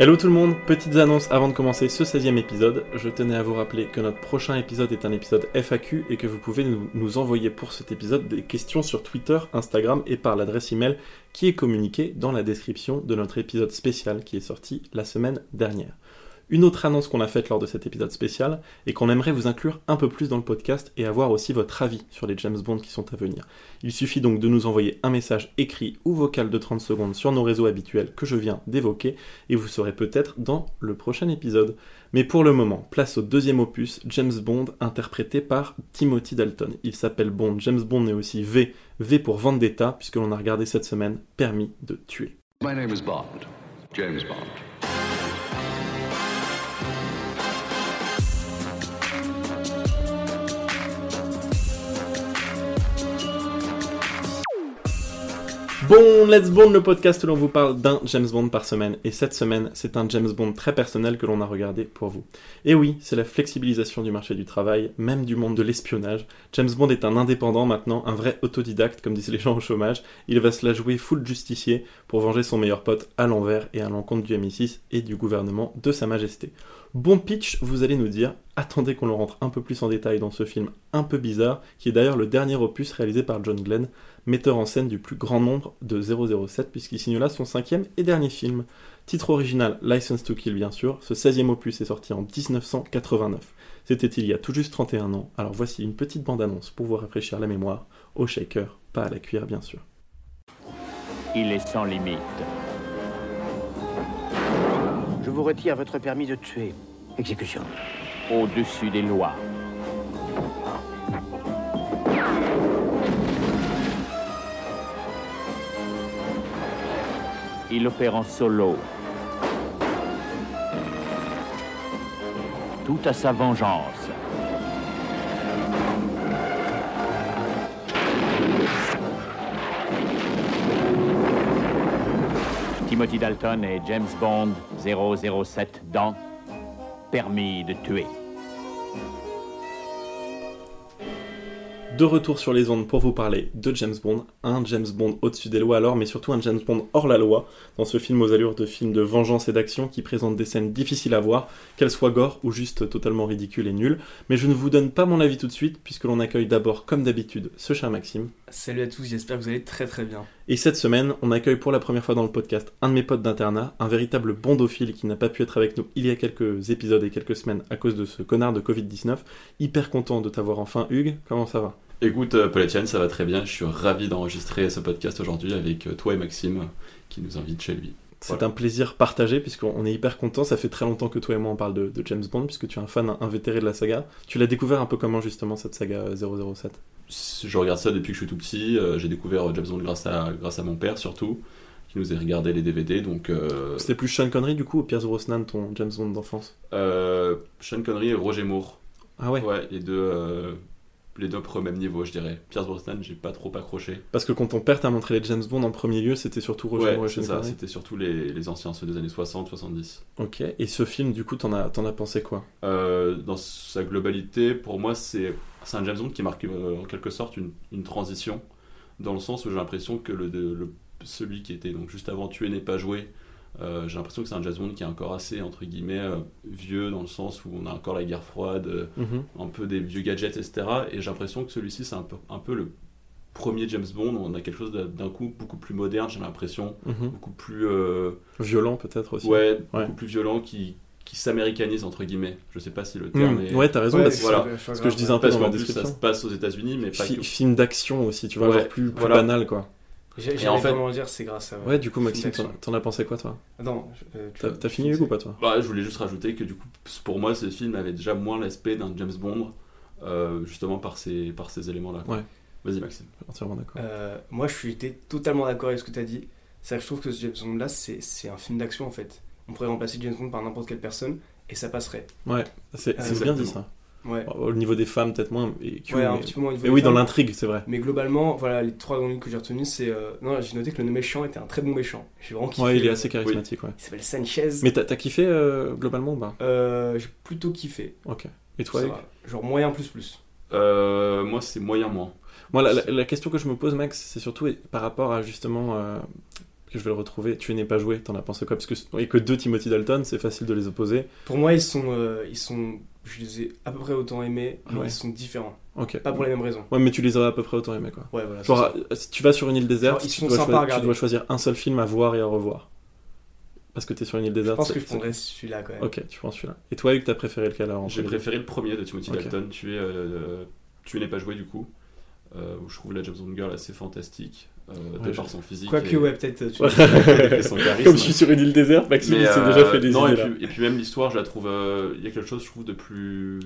Hello tout le monde, petites annonces avant de commencer ce 16e épisode. Je tenais à vous rappeler que notre prochain épisode est un épisode FAQ et que vous pouvez nous, nous envoyer pour cet épisode des questions sur Twitter, Instagram et par l'adresse email qui est communiquée dans la description de notre épisode spécial qui est sorti la semaine dernière. Une autre annonce qu'on a faite lors de cet épisode spécial est qu'on aimerait vous inclure un peu plus dans le podcast et avoir aussi votre avis sur les James Bond qui sont à venir. Il suffit donc de nous envoyer un message écrit ou vocal de 30 secondes sur nos réseaux habituels que je viens d'évoquer et vous serez peut-être dans le prochain épisode. Mais pour le moment, place au deuxième opus, James Bond, interprété par Timothy Dalton. Il s'appelle Bond, James Bond est aussi V, V pour Vendetta, puisque l'on a regardé cette semaine Permis de tuer. My name is Bond, James Bond. Bon, Let's Bond, le podcast où l'on vous parle d'un James Bond par semaine. Et cette semaine, c'est un James Bond très personnel que l'on a regardé pour vous. Et oui, c'est la flexibilisation du marché du travail, même du monde de l'espionnage. James Bond est un indépendant maintenant, un vrai autodidacte, comme disent les gens au chômage. Il va se la jouer full justicier pour venger son meilleur pote à l'envers et à l'encontre du MI6 et du gouvernement de Sa Majesté. Bon pitch, vous allez nous dire, attendez qu'on le rentre un peu plus en détail dans ce film un peu bizarre, qui est d'ailleurs le dernier opus réalisé par John Glenn, metteur en scène du plus grand nombre de 007, puisqu'il signe là son cinquième et dernier film. Titre original License to Kill bien sûr, ce 16e opus est sorti en 1989. C'était il y a tout juste 31 ans, alors voici une petite bande-annonce pour vous rafraîchir la mémoire, au shaker, pas à la cuillère bien sûr. Il est sans limite. Je vous retire votre permis de tuer. Exécution. Au-dessus des lois. Il opère en solo. Tout à sa vengeance. Timothy Dalton et James Bond 007 dans Permis de tuer. De retour sur les ondes pour vous parler de James Bond, un James Bond au-dessus des lois alors, mais surtout un James Bond hors la loi, dans ce film aux allures de film de vengeance et d'action qui présente des scènes difficiles à voir, qu'elles soient gore ou juste totalement ridicules et nulles. Mais je ne vous donne pas mon avis tout de suite, puisque l'on accueille d'abord, comme d'habitude, ce cher Maxime. Salut à tous, j'espère que vous allez très très bien. Et cette semaine, on accueille pour la première fois dans le podcast un de mes potes d'internat, un véritable bondophile qui n'a pas pu être avec nous il y a quelques épisodes et quelques semaines à cause de ce connard de Covid-19. Hyper content de t'avoir enfin, Hugues. Comment ça va? Écoute, euh, Paul Etienne, ça va très bien. Je suis ravi d'enregistrer ce podcast aujourd'hui avec euh, toi et Maxime, euh, qui nous invite chez lui. C'est Voilà. un plaisir partagé puisqu'on est hyper content. Ça fait très longtemps que toi et moi on parle de, de James Bond puisque tu es un fan invétéré de la saga. Tu l'as découvert un peu comment justement cette saga euh, 007 Je regarde ça depuis que je suis tout petit. euh, J'ai découvert James Bond grâce à, grâce à mon père surtout, qui nous a regardé les DVD. Donc, euh, C'était plus Sean Connery du coup ou Pierce Brosnan ton James Bond d'enfance? Euh, Sean Connery et Roger Moore. Ah ouais, Ouais, les deux, euh, les deux au même niveau, je dirais. Pierce Brosnan, j'ai pas trop accroché. Parce que quand ton père t'a montré les James Bond en premier lieu, c'était surtout Roger ouais, c'est ça. C'était surtout les, les anciens, ceux des années 60-70. Ok, et ce film du coup t'en as, t'en as pensé quoi? Euh, dans sa globalité, pour moi, c'est c'est un James Bond qui marque euh, en quelque sorte une, une transition, dans le sens où j'ai l'impression que le, le- celui qui était donc juste avant Tuer n'est pas joué. Euh, j'ai l'impression que c'est un James Bond qui est encore assez entre guillemets euh, vieux dans le sens où on a encore la guerre froide, euh, Mhm. un peu des vieux gadgets, etc. Et j'ai l'impression que celui-ci c'est un peu, un peu le premier James Bond. où On a quelque chose d'un coup beaucoup plus moderne. J'ai l'impression Mhm. beaucoup plus Violent peut-être aussi. ouais, Ouais. beaucoup plus violent qui qui s'américanise entre guillemets. Je sais pas si le terme Mhm. est Ouais, t'as raison, Ouais, parce voilà. ce que je disais un peu parce dans ma plus ça se passe aux États-Unis, mais pas Fi- que. film d'action aussi, tu vois, Ouais, genre plus, plus voilà. banal quoi. J'ai- en fait- vraiment dire c'est grâce à. Ouais, du coup, Maxime, t'en as pensé quoi toi? Je- euh, tu T'as t'as fini Hugues ou pas toi? Bah, je voulais juste rajouter que du coup, pour moi, ce film avait déjà moins l'aspect d'un James Bond, euh, justement par ces, par ces éléments-là. Ouais. Vas-y, Maxime. Entièrement d'accord. Euh, moi, je suis totalement d'accord avec ce que tu as dit. C'est que je trouve que ce James Bond là, c'est c'est un film d'action en fait. On pourrait remplacer James Bond par n'importe quelle personne et ça passerait. Ouais, c'est Euh, bien dit ça. Ouais. Au niveau des femmes, peut-être moins. Et, Q, Ouais, un mais- petit peu moins au niveau mais des oui, dans l'intrigue, c'est vrai. Mais globalement, voilà, les trois grandes lignes que j'ai retenues, c'est. euh, Non, j'ai noté que le méchant était un très bon méchant. J'ai vraiment kiffé. Ouais, il est assez charismatique, ouais. Il s'appelle Sanchez. Mais t'as kiffé euh, globalement ou pas? Euh, j'ai plutôt kiffé. Ok. Et toi Ça. Genre moyen plus plus. Euh, moi, c'est moyen moins. Moi, la, la- la question que je me pose, Max, c'est surtout par rapport à justement. euh, que je vais le retrouver. Tu n'es pas joué, t'en as pensé quoi? Parce que a que deux Timothy Dalton, c'est facile de les opposer. Pour moi, ils sont, euh, ils sont, je les ai à peu près autant aimés, mais Ouais. ils sont différents. Ok. Pas pour les mêmes raisons. Ouais, mais tu les aurais à peu près autant aimés, quoi. Ouais, voilà. Genre, si tu vas sur une île déserte, Genre, ils tu, sont dois sympas choi- à tu regarder. dois choisir un seul film à voir et à revoir. Parce que t'es sur une île je déserte. pense c'est- que je prendrais celui-là quand même. Ok, tu prends celui-là. Et toi, Hugues, t'as préféré lequel alors J'ai préféré le premier de Timothy. Dalton, Tu es, euh, tu n'es pas joué du coup, où je trouve la James Bond Girl assez fantastique, euh, de Ouais, par je- son physique Quoique, et, ouais, peut-être. Comme je suis sur une île déserte, Maxime Mais, il s'est euh, déjà fait des non, idées et là. puis, et puis même l'histoire, je la trouve. euh, Il y a quelque chose, je trouve, de plus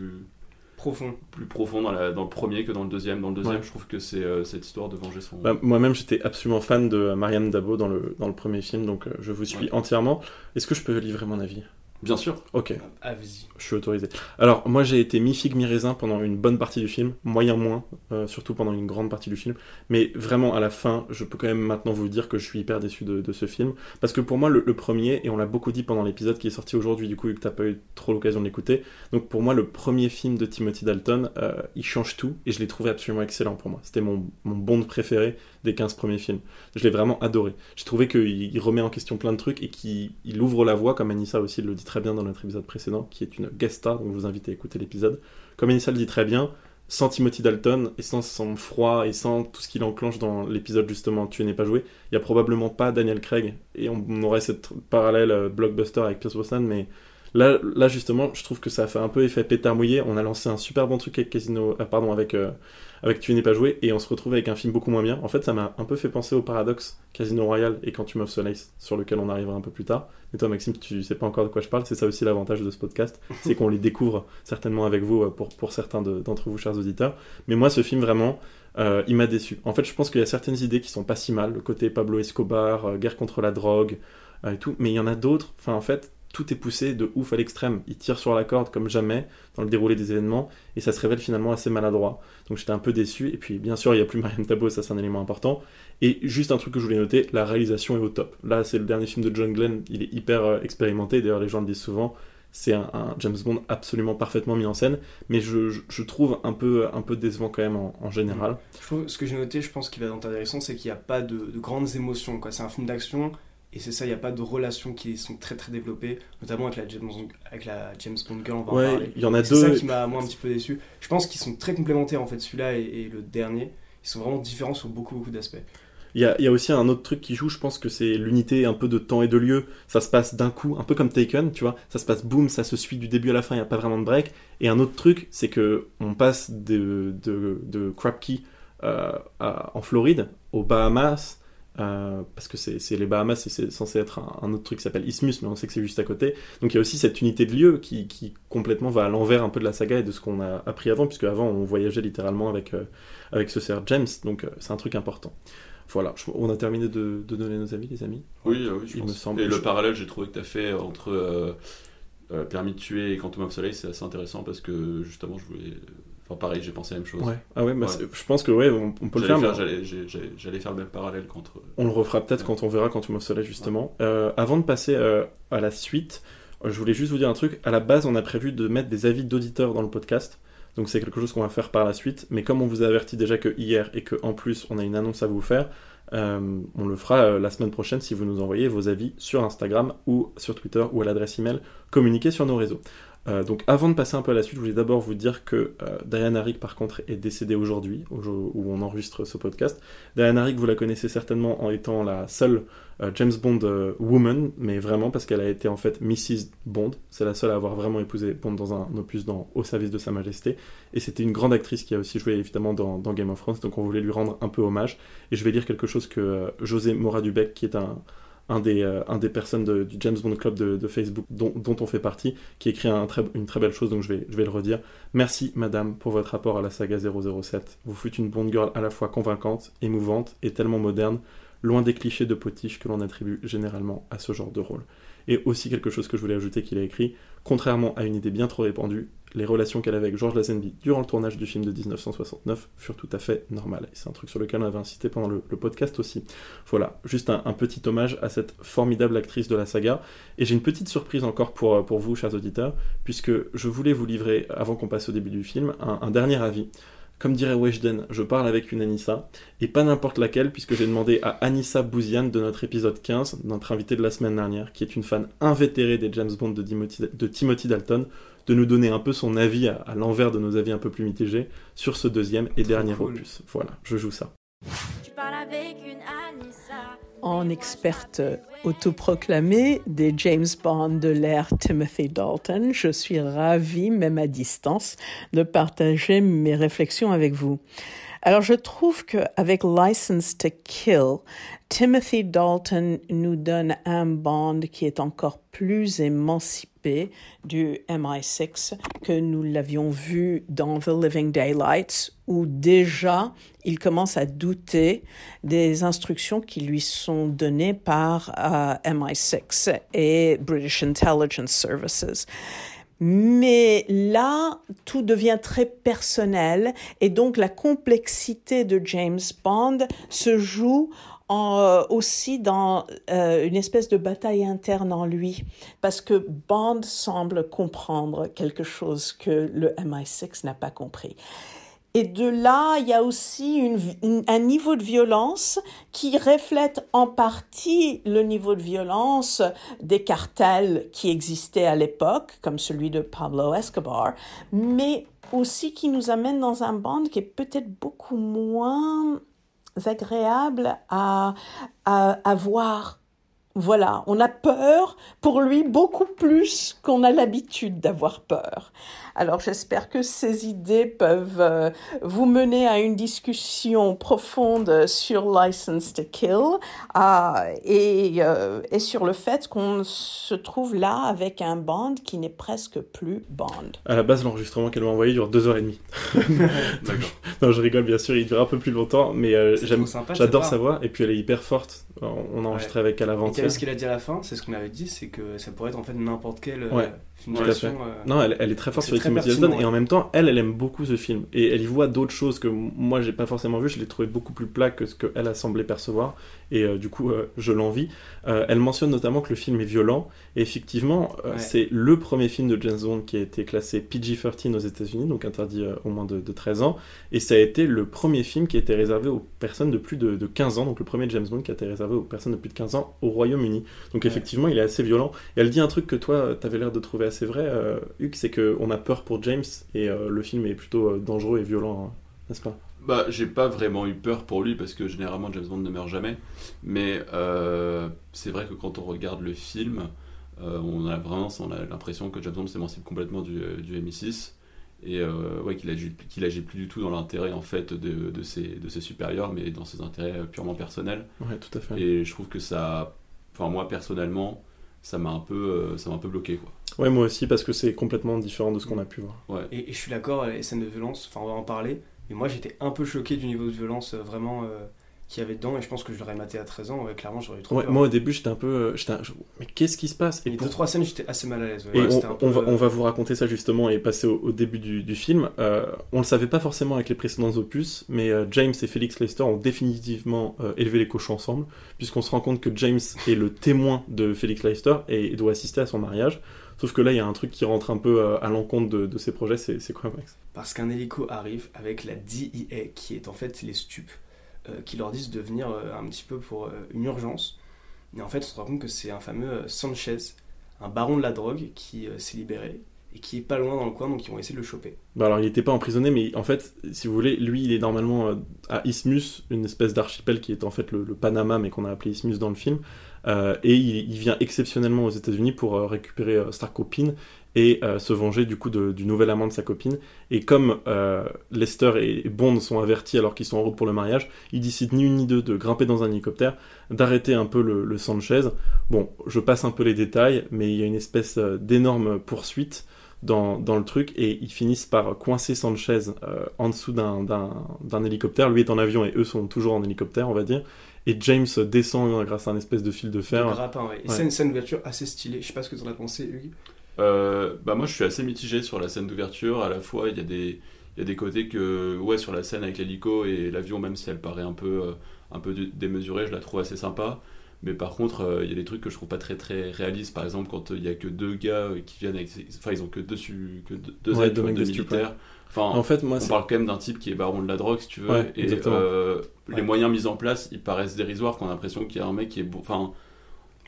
Profond. plus profond dans, la, dans le premier que dans le deuxième. Dans le deuxième, Ouais. je trouve que c'est euh, cette histoire de venger son. Bah, Moi-même, j'étais absolument fan de euh, Marianne Dabo dans le, dans le premier film, donc euh, je vous suis Ouais. entièrement. Est-ce que je peux livrer mon avis? Bien sûr. Ok, Ah, vas-y. je suis autorisé. Alors, moi, j'ai été mi-figue, mi-raisin pendant une bonne partie du film, moyen moins, euh, surtout pendant une grande partie du film. Mais vraiment, à la fin, je peux quand même maintenant vous dire que je suis hyper déçu de, de ce film. Parce que pour moi, le, le premier, et on l'a beaucoup dit pendant l'épisode qui est sorti aujourd'hui, du coup, vu que t'as pas eu trop l'occasion de l'écouter, donc pour moi, le premier film de Timothy Dalton, euh, il change tout, et je l'ai trouvé absolument excellent pour moi. C'était mon, mon Bond préféré des 15 premiers films. Je l'ai vraiment adoré. J'ai trouvé qu'il il remet en question plein de trucs et qu'il il ouvre la voie, comme Anissa aussi le dit très bien dans notre épisode précédent, qui est une guest star, donc je vous invite à écouter l'épisode. Comme Anissa le dit très bien, sans Timothy Dalton et sans son froid et sans tout ce qu'il enclenche dans l'épisode justement Tu n'es pas joué, il y a probablement pas Daniel Craig et on, aurait cette parallèle euh, blockbuster avec Pierce Brosnan, mais là, là justement, je trouve que ça a fait un peu effet pétard mouillé. On a lancé un super bon truc avec Casino, euh, pardon, avec euh, avec Tu n'es pas joué et on se retrouve avec un film beaucoup moins bien. En fait, ça m'a un peu fait penser au paradoxe Casino Royale et Quantum of Solace, sur lequel on arrivera un peu plus tard. Et toi, Maxime, tu sais pas encore de quoi je parle. C'est ça aussi l'avantage de ce podcast, c'est qu'on les découvre certainement avec vous euh, pour, pour certains de- d'entre vous, chers auditeurs. Mais moi, ce film, vraiment, euh, il m'a déçu. En fait, je pense qu'il y a certaines idées qui sont pas si mal. Le côté Pablo Escobar, euh, guerre contre la drogue euh, et tout. Mais il y en a d'autres. Enfin, en fait, tout est poussé de ouf à l'extrême. Il tire sur la corde comme jamais dans le déroulé des événements et ça se révèle finalement assez maladroit. Donc j'étais un peu déçu. Et puis, bien sûr, il n'y a plus Marianne Tabo, ça c'est un élément important. Et juste un truc que je voulais noter, la réalisation est au top. Là, c'est le dernier film de John Glenn, il est hyper euh, expérimenté, d'ailleurs les gens le disent souvent, c'est un, James Bond absolument parfaitement mis en scène, mais je, je- trouve un peu, un peu décevant quand même en, général. Ce que j'ai noté, je pense qu'il va dans ta c'est qu'il n'y a pas de, de grandes émotions. C'est un film d'action, et c'est ça, il n'y a pas de relations qui sont très très développées, notamment avec la James Bond, avec la James Bond Girl, on va en parler. il y en a C'est ça deux. qui m'a moi un petit peu déçu. Je pense qu'ils sont très complémentaires en fait, celui-là et, et le dernier. Ils sont vraiment différents sur beaucoup beaucoup d'aspects. Il y, a, il y a aussi un autre truc qui joue, je pense que c'est l'unité un peu de temps et de lieu. Ça se passe d'un coup, un peu comme Taken, tu vois. Ça se passe boum, ça se suit du début à la fin, il n'y a pas vraiment de break. Et un autre truc, c'est que on passe de, de, de Crab Key euh, à- en Floride, aux Bahamas, euh, parce que c'est les Bahamas et c'est censé être un, un autre truc qui s'appelle Isthmus, mais on sait que c'est juste à côté. Donc il y a aussi cette unité de lieu qui, qui complètement va à l'envers un peu de la saga et de ce qu'on a appris avant, puisque avant on voyageait littéralement avec, euh, avec ce Sir James, donc euh, c'est un truc important. Voilà, je- on a terminé de, de donner nos avis, les amis. Oui, oui, je Il pense. me semble. Et le Je- parallèle, j'ai trouvé que tu as fait entre Permis de tuer et Quantum of Soleil, c'est assez intéressant parce que justement, je voulais. Enfin, pareil, j'ai pensé la même chose. Ouais. Ah ouais, bah, Ouais. je pense que ouais, on, on peut le faire. j'allais- faire le même parallèle qu'entre. On le refera peut-être quand on verra quand tu Soleil justement. Euh, avant de passer euh, à la suite, euh, je voulais juste vous dire un truc. À la base, on a prévu de mettre des avis d'auditeurs dans le podcast. Donc c'est quelque chose qu'on va faire par la suite. Mais comme on vous a averti déjà que hier et que en plus on a une annonce à vous faire, euh, on le fera euh, la semaine prochaine si vous nous envoyez vos avis sur Instagram ou sur Twitter ou à l'adresse email communiquée sur nos réseaux. Euh, donc avant de passer un peu à la suite, je voulais d'abord vous dire que euh, Rick par contre est décédée aujourd'hui, au jour où on enregistre ce podcast. Diana Rick, vous la connaissez certainement en étant la seule euh, James Bond euh, woman, mais vraiment parce qu'elle a été en fait Mrs. Bond. C'est la seule à avoir vraiment épousé Bond dans un opus dans Au service de Sa Majesté. Et c'était une grande actrice qui a aussi joué évidemment dans, Game of Thrones, donc on voulait lui rendre un peu hommage. Et je vais lire quelque chose que José Moradubec, qui est un, un des, euh, un des personnes du James Bond Club de, Facebook dont, on fait partie, qui écrit une très belle chose, donc je vais, je vais le redire. Merci, madame, pour votre rapport à la saga 007. Vous fûtes une Bond girl à la fois convaincante, émouvante et tellement moderne, loin des clichés de potiche que l'on attribue généralement à ce genre de rôle. Et aussi quelque chose que je voulais ajouter qu'il a écrit, contrairement à une idée bien trop répandue, les relations qu'elle avait avec George Lazenby durant le tournage du film de 1969 furent tout à fait normales. C'est un truc sur lequel on avait insisté pendant le, podcast aussi. Voilà, juste un, petit hommage à cette formidable actrice de la saga. Et j'ai une petite surprise encore pour, euh, vous, chers auditeurs, puisque je voulais vous livrer, avant qu'on passe au début du film, un, dernier avis Comme dirait Weshden, je parle avec une Anissa, et pas n'importe laquelle, puisque j'ai demandé à Anissa Bouziane de notre épisode 15, notre invité de la semaine dernière, qui est une fan invétérée des James Bond de Timothy Dalton, de nous donner un peu son avis à, à l'envers de nos avis un peu plus mitigés sur ce deuxième et dernier cool. opus. Voilà, je joue ça. Tu parles avec une Anissa. En experte autoproclamée des James Bond de l'ère Timothy Dalton, je suis ravie, même à distance, de partager mes réflexions avec vous. Alors, je trouve qu'avec License to Kill, Timothy Dalton nous donne un Bond qui est encore plus émancipé du MI6 que nous l'avions vu dans The Living Daylights, où déjà il commence à douter des instructions qui lui sont données par euh, MI6 et British Intelligence Services. Mais là, tout devient très personnel et donc la complexité de James Bond se joue en, euh, aussi dans euh, une espèce de bataille interne en lui, parce que Bond semble comprendre quelque chose que le MI6 n'a pas compris. Et de là, il y a aussi un niveau de violence qui reflète en partie le niveau de violence des cartels qui existaient à l'époque, comme celui de Pablo Escobar, mais aussi qui nous amène dans un band qui est peut-être beaucoup moins agréable à, à, à voir. Voilà, on a peur pour lui beaucoup plus qu'on a l'habitude d'avoir peur. Alors j'espère que ces idées peuvent euh, vous mener à une discussion profonde sur License to Kill euh, et, euh, et sur le fait qu'on se trouve là avec un band qui n'est presque plus band. À la base, l'enregistrement qu'elle m'a envoyé dure deux heures et demie. D'accord. non, je rigole, bien sûr, il dure un peu plus longtemps, mais euh, j'adore sa voix, et puis elle est hyper forte. On a enregistré avec elle Et avant vu ce qu'il a dit à la fin? C'est ce qu'on avait dit, c'est que ça pourrait être en fait n'importe quel euh, Ouais, film tout à d'action. fait. euh, Non, elle, elle est très forte sur les très Timothy Dalton, et ouais. en même temps, elle, elle aime beaucoup ce film. Et elle y voit d'autres choses que moi, j'ai pas forcément vu. Je l'ai trouvé beaucoup plus plat que ce qu'elle a semblé percevoir. Et euh, du coup, euh, je l'envie. Euh, elle mentionne notamment que le film est violent. Et effectivement, Ouais. c'est le premier film de James Bond qui a été classé PG-13 aux États-Unis, donc interdit au moins de, de 13 ans. Et ça a été le premier film qui a été réservé aux personnes de plus de, de 15 ans, donc le premier James Bond qui a été réservé aux personnes de plus de 15 ans au Royaume-Uni. Donc Ouais. effectivement, il est assez violent. Et elle dit un truc que toi, t'avais l'air de trouver assez vrai, Hugues, c'est qu'on a peur pour James et le film est plutôt dangereux et violent, hein, n'est-ce pas? Bah, j'ai pas vraiment eu peur pour lui parce que généralement James Bond ne meurt jamais. Mais euh, c'est vrai que quand on regarde le film, euh, on a vraiment on a l'impression que James Bond s'émancipe complètement du, euh, du MI6 et euh, ouais, qu'il agit, qu'il agit plus du tout dans l'intérêt en fait de, de, ses, de ses supérieurs, mais dans ses intérêts purement personnels. Ouais, tout à fait. Et je trouve que ça, enfin moi personnellement, ça m'a un peu, ça m'a un peu bloqué quoi. Ouais, moi aussi, parce que c'est complètement différent de ce qu'on a pu voir. Et, et je suis d'accord, les scènes de violence, enfin on va en parler, mais moi j'étais un peu choqué du niveau de violence euh, vraiment euh, qu'il y avait dedans, et je pense que je l'aurais maté à 13 ans, ouais, clairement j'aurais eu trop Ouais, peur. moi au début, j'étais un peu. euh, j'étais un- je- Mais qu'est-ce qui se passe? Et pour- deux, trois scènes, j'étais assez mal à l'aise. ouais. On, peu, va, on va vous raconter ça justement et passer au, au début du, du film. Euh, on le savait pas forcément avec les précédents opus, mais euh, James et Felix Leicester ont définitivement euh, élevé les cochons ensemble, puisqu'on se rend compte que James est le témoin de Felix Leicester et doit assister à son mariage. Sauf que là, il y a un truc qui rentre un peu euh, à l'encontre de, de ces projets. C'est quoi, Max Parce qu'un hélico arrive avec la DIA, qui est en fait les stupes, euh, qui leur disent de venir euh, un petit peu pour euh, une urgence. Et en fait, on se rend compte que c'est un fameux Sanchez, un baron de la drogue qui s'est libéré et qui est pas loin dans le coin, donc ils vont essayer de le choper. Bah alors il n'était pas emprisonné, mais en fait, si vous voulez, lui il est normalement à Isthmus, une espèce d'archipel qui est en fait le, le Panama, mais qu'on a appelé Isthmus dans le film. Euh, et il, vient exceptionnellement aux États-Unis pour euh, récupérer euh, copine et euh, se venger du coup du nouvel amant de sa copine. Et comme Lester et Bond sont avertis alors qu'ils sont en route pour le mariage, ils décident ni une ni deux de grimper dans un hélicoptère, d'arrêter un peu le, Sanchez. Bon, je passe un peu les détails, mais il y a une espèce d'énorme poursuite dans, le truc et ils finissent par coincer Sanchez en dessous d'un hélicoptère. Lui est en avion et eux sont toujours en hélicoptère, on va dire. Et James descend grâce à un espèce de fil de fer. grappin, ouais. Et Ouais. c'est une scène d'ouverture assez stylée. Je sais pas ce que t'en as pensé, Hugues. Euh, bah moi je suis assez mitigé sur la scène d'ouverture. À la fois il y a des il y a des côtés que ouais sur la scène avec l'hélico et l'avion même si elle paraît un peu euh, un peu dé- démesurée, je la trouve assez sympa. Mais par contre, euh, il y a des trucs que je trouve pas très très réalistes. Par exemple, quand euh, il y a que deux gars euh, qui viennent avec. Enfin, ils ont que deux, su- que deux, deux Ouais, aides, deux tu mecs de militaires. Enfin, En fait, moi, on parle quand même d'un type qui est baron de la drogue, si tu veux. Ouais, et euh, les moyens mis en place, ils paraissent dérisoires. Qu'on a l'impression qu'il y a un mec qui est. Enfin,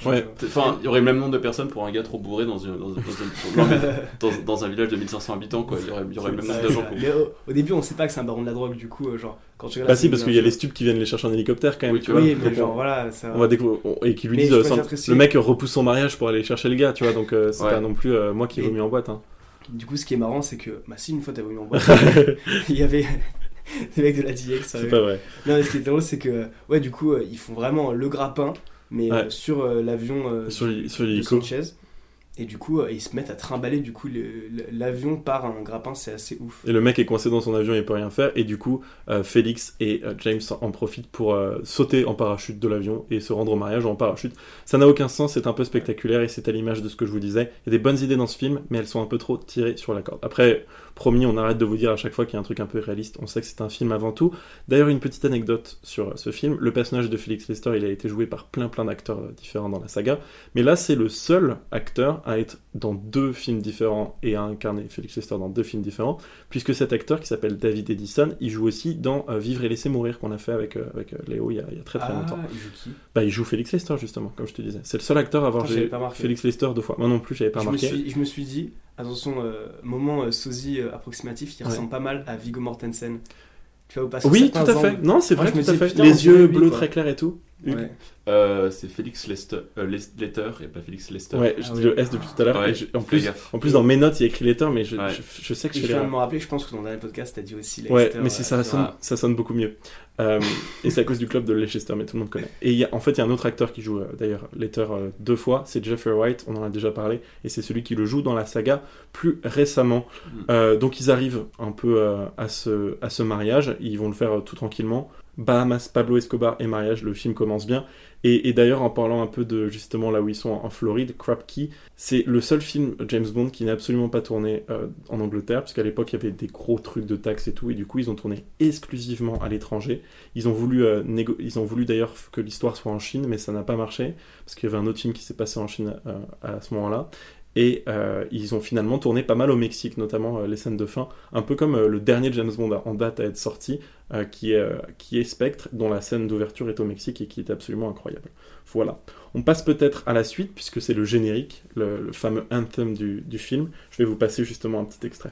Ouais. Enfin, il y aurait le même nombre de personnes pour un gars trop bourré dans, une- dans, dans- dans- non, mais dans- dans un village de 1500 habitants, quoi. Il y aurait, il y aurait le même nombre d'agents au, au début, on sait pas que c'est un baron de la drogue, du coup, euh, genre, quand tu regardes Bah si, parce qu'il y a les l'intro- stupes qui viennent les chercher en hélicoptère quand même, Oui, tu vois. Oui, mais Donc, genre, on- voilà, ça. on va découvrir on- et qui lui Mais disent euh, le mec repousse son mariage pour aller chercher le gars tu vois donc euh, c'est pas non plus euh, moi qui Et- remis en boîte hein. Du coup, ce qui est marrant, c'est que, bah, si une fois t'as voulu en boîte, il y avait des mecs de la DX. c'est pas vrai Non, mais ce qui est drôle, c'est que, ouais, du coup, euh, ils font vraiment le grappin, mais Ouais. euh, sur euh, l'avion sur sur de l'hélico. Et du coup, euh, ils se mettent à trimballer du coup l'avion par un grappin, c'est assez ouf. et le mec est coincé dans son avion il peut rien faire et du coup euh, Félix et euh, James en profitent pour euh, sauter en parachute de l'avion et se rendre au mariage en parachute ça n'a aucun sens c'est un peu spectaculaire et c'est à l'image de ce que je vous disais il y a des bonnes idées dans ce film mais elles sont un peu trop tirées sur la corde après promis on arrête de vous dire à chaque fois qu'il y a un truc un peu réaliste on sait que c'est un film avant tout D'ailleurs, une petite anecdote sur ce film. Le personnage de Felix Lester, il a été joué par plein plein d'acteurs différents dans la saga. Mais là, c'est le seul acteur à être dans deux films différents et à incarner Felix Lester dans deux films différents. Puisque cet acteur, qui s'appelle David Edison, il joue aussi dans euh, Vivre et laisser mourir qu'on a fait avec, euh, avec euh, Léo il y, a, il y a très très longtemps. Ah, il joue qui? Bah, il joue Felix Lester, justement, comme je te disais. C'est le seul acteur à avoir joué. Felix Lester deux fois. Moi non plus, j'avais pas je me, remarqué. suis, je me suis dit, attention, moment sosie approximatif, il Ouais. ressemble pas mal à Viggo Mortensen. Tu vois, ou pas Oui, tout à fait. Non, c'est vrai, me tout à fait. Les yeux bleus très clairs et tout. Hugues Ouais. Euh, c'est Félix Lester, euh, Letter et pas Félix Lester. Ouais, je Ah dis oui. le S depuis tout à l'heure. En plus, en plus, dans mes notes, il y a écrit Letter, mais je, Ouais. je, je sais que Et je je viens de me rappeler, je pense que dans le dernier podcast, t'as dit aussi Leicester. Ouais, mais ça, sonne, ça sonne beaucoup mieux. Euh, et c'est à cause du club de Leicester, mais tout le monde connaît. Et il y a, en fait, il y a un autre acteur qui joue euh, d'ailleurs Letter euh, deux fois, c'est Jeffrey Wright, on en a déjà parlé, et c'est celui qui le joue dans la saga plus récemment. Mm. Euh, donc ils arrivent un peu euh, à, ce, à ce mariage, ils vont le faire euh, tout tranquillement. Bahamas, Pablo Escobar et mariage, le film commence bien. Et, d'ailleurs, en parlant un peu de justement là où ils sont en Floride, Crab Key, c'est le seul film James Bond qui n'est absolument pas tourné euh, en Angleterre, parce qu'à l'époque il y avait des gros trucs de taxes et tout, et du coup ils ont tourné exclusivement à l'étranger. Ils ont voulu, euh, voulu d'ailleurs que l'histoire soit en Chine, mais ça n'a pas marché, parce qu'il y avait un autre film qui s'est passé en Chine euh, à ce moment-là. Et euh, ils ont finalement tourné pas mal au Mexique, notamment euh, les scènes de fin, un peu comme euh, le dernier James Bond en date à être sorti, euh, qui, est, qui est Spectre, dont la scène d'ouverture est au Mexique et qui est absolument incroyable. Voilà. On passe peut-être à la suite, puisque c'est le générique, le, le fameux anthem du, du film. Je vais vous passer justement un petit extrait.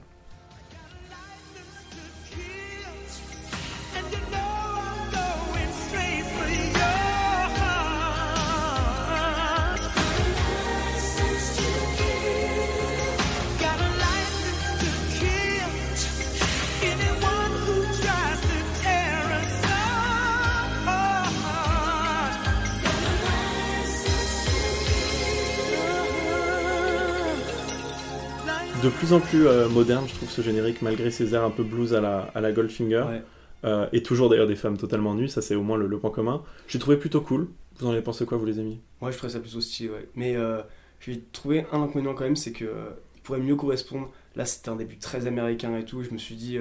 De plus en plus euh, moderne, je trouve ce générique, malgré ses airs un peu blues à la, à la Goldfinger. Ouais. Euh, et toujours d'ailleurs des femmes totalement nues, ça c'est au moins le, le point commun. J'ai trouvé plutôt cool. Vous en avez pensé quoi, vous les amis? Ouais, je trouvais ça plutôt stylé, ouais. Mais euh, j'ai trouvé un inconvénient quand même, c'est que euh, il pourrait mieux correspondre. Là, c'était un début très américain et tout. Je me suis dit,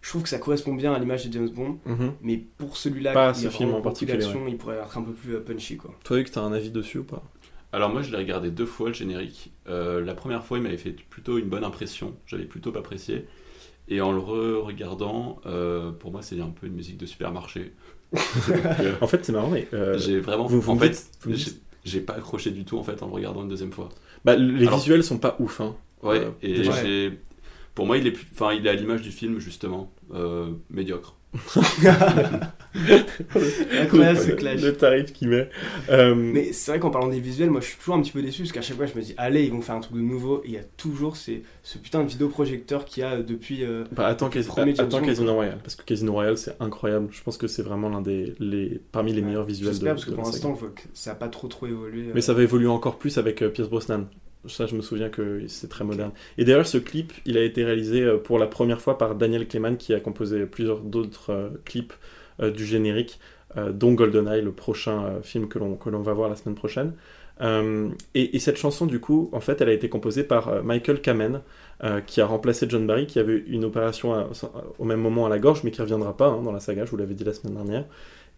je trouve que ça correspond bien à l'image de James Bond, mais pour celui-là, qui ce film en particulier, il pourrait être un peu plus punchy, quoi. Toi, Hugues, t'as un avis dessus ou pas? Alors moi je l'ai regardé deux fois le générique. Euh, la première fois il m'avait fait plutôt une bonne impression, j'avais plutôt pas apprécié. Et en le re-regardant, euh, pour moi c'est un peu une musique de supermarché. En fait, c'est marrant, mais. euh, j'ai vraiment... vous- vous en fait, vous me j'ai pas accroché du tout en fait en le regardant une deuxième fois. bah, les Alors- visuels sont pas ouf, hein. Ouais, et. Pour moi il est, plus- enfin, il est à l'image du film justement, médiocre. Incroyable ce clash. Le tarif qu'il met. Euh, Mais c'est vrai qu'en parlant des visuels, moi je suis toujours un petit peu déçu parce qu'à chaque fois je me dis, allez, ils vont faire un truc de nouveau. Et il y a toujours ces, ce putain de vidéoprojecteur qu'il y a depuis. euh, Bah, attends, Le Cas- attends Casino Royale, parce que Casino Royale c'est incroyable. Je pense que c'est vraiment l'un des les, parmi les Ouais, meilleurs visuels de, J'espère parce que pour l'instant, ça a pas trop trop évolué. Mais euh. ça va évoluer encore plus avec Pierce Brosnan. Ça, je me souviens que c'est très moderne. Et d'ailleurs, ce clip, il a été réalisé euh, pour la première fois par Daniel Kleman, qui a composé plusieurs d'autres euh, clips euh, du générique, dont GoldenEye, le prochain film que l'on va voir la semaine prochaine. Et, et cette chanson, du coup, en fait, elle a été composée par Michael Kamen, qui a remplacé John Barry, qui avait une opération au même moment à la gorge, mais qui reviendra pas hein, dans la saga, je vous l'avais dit la semaine dernière.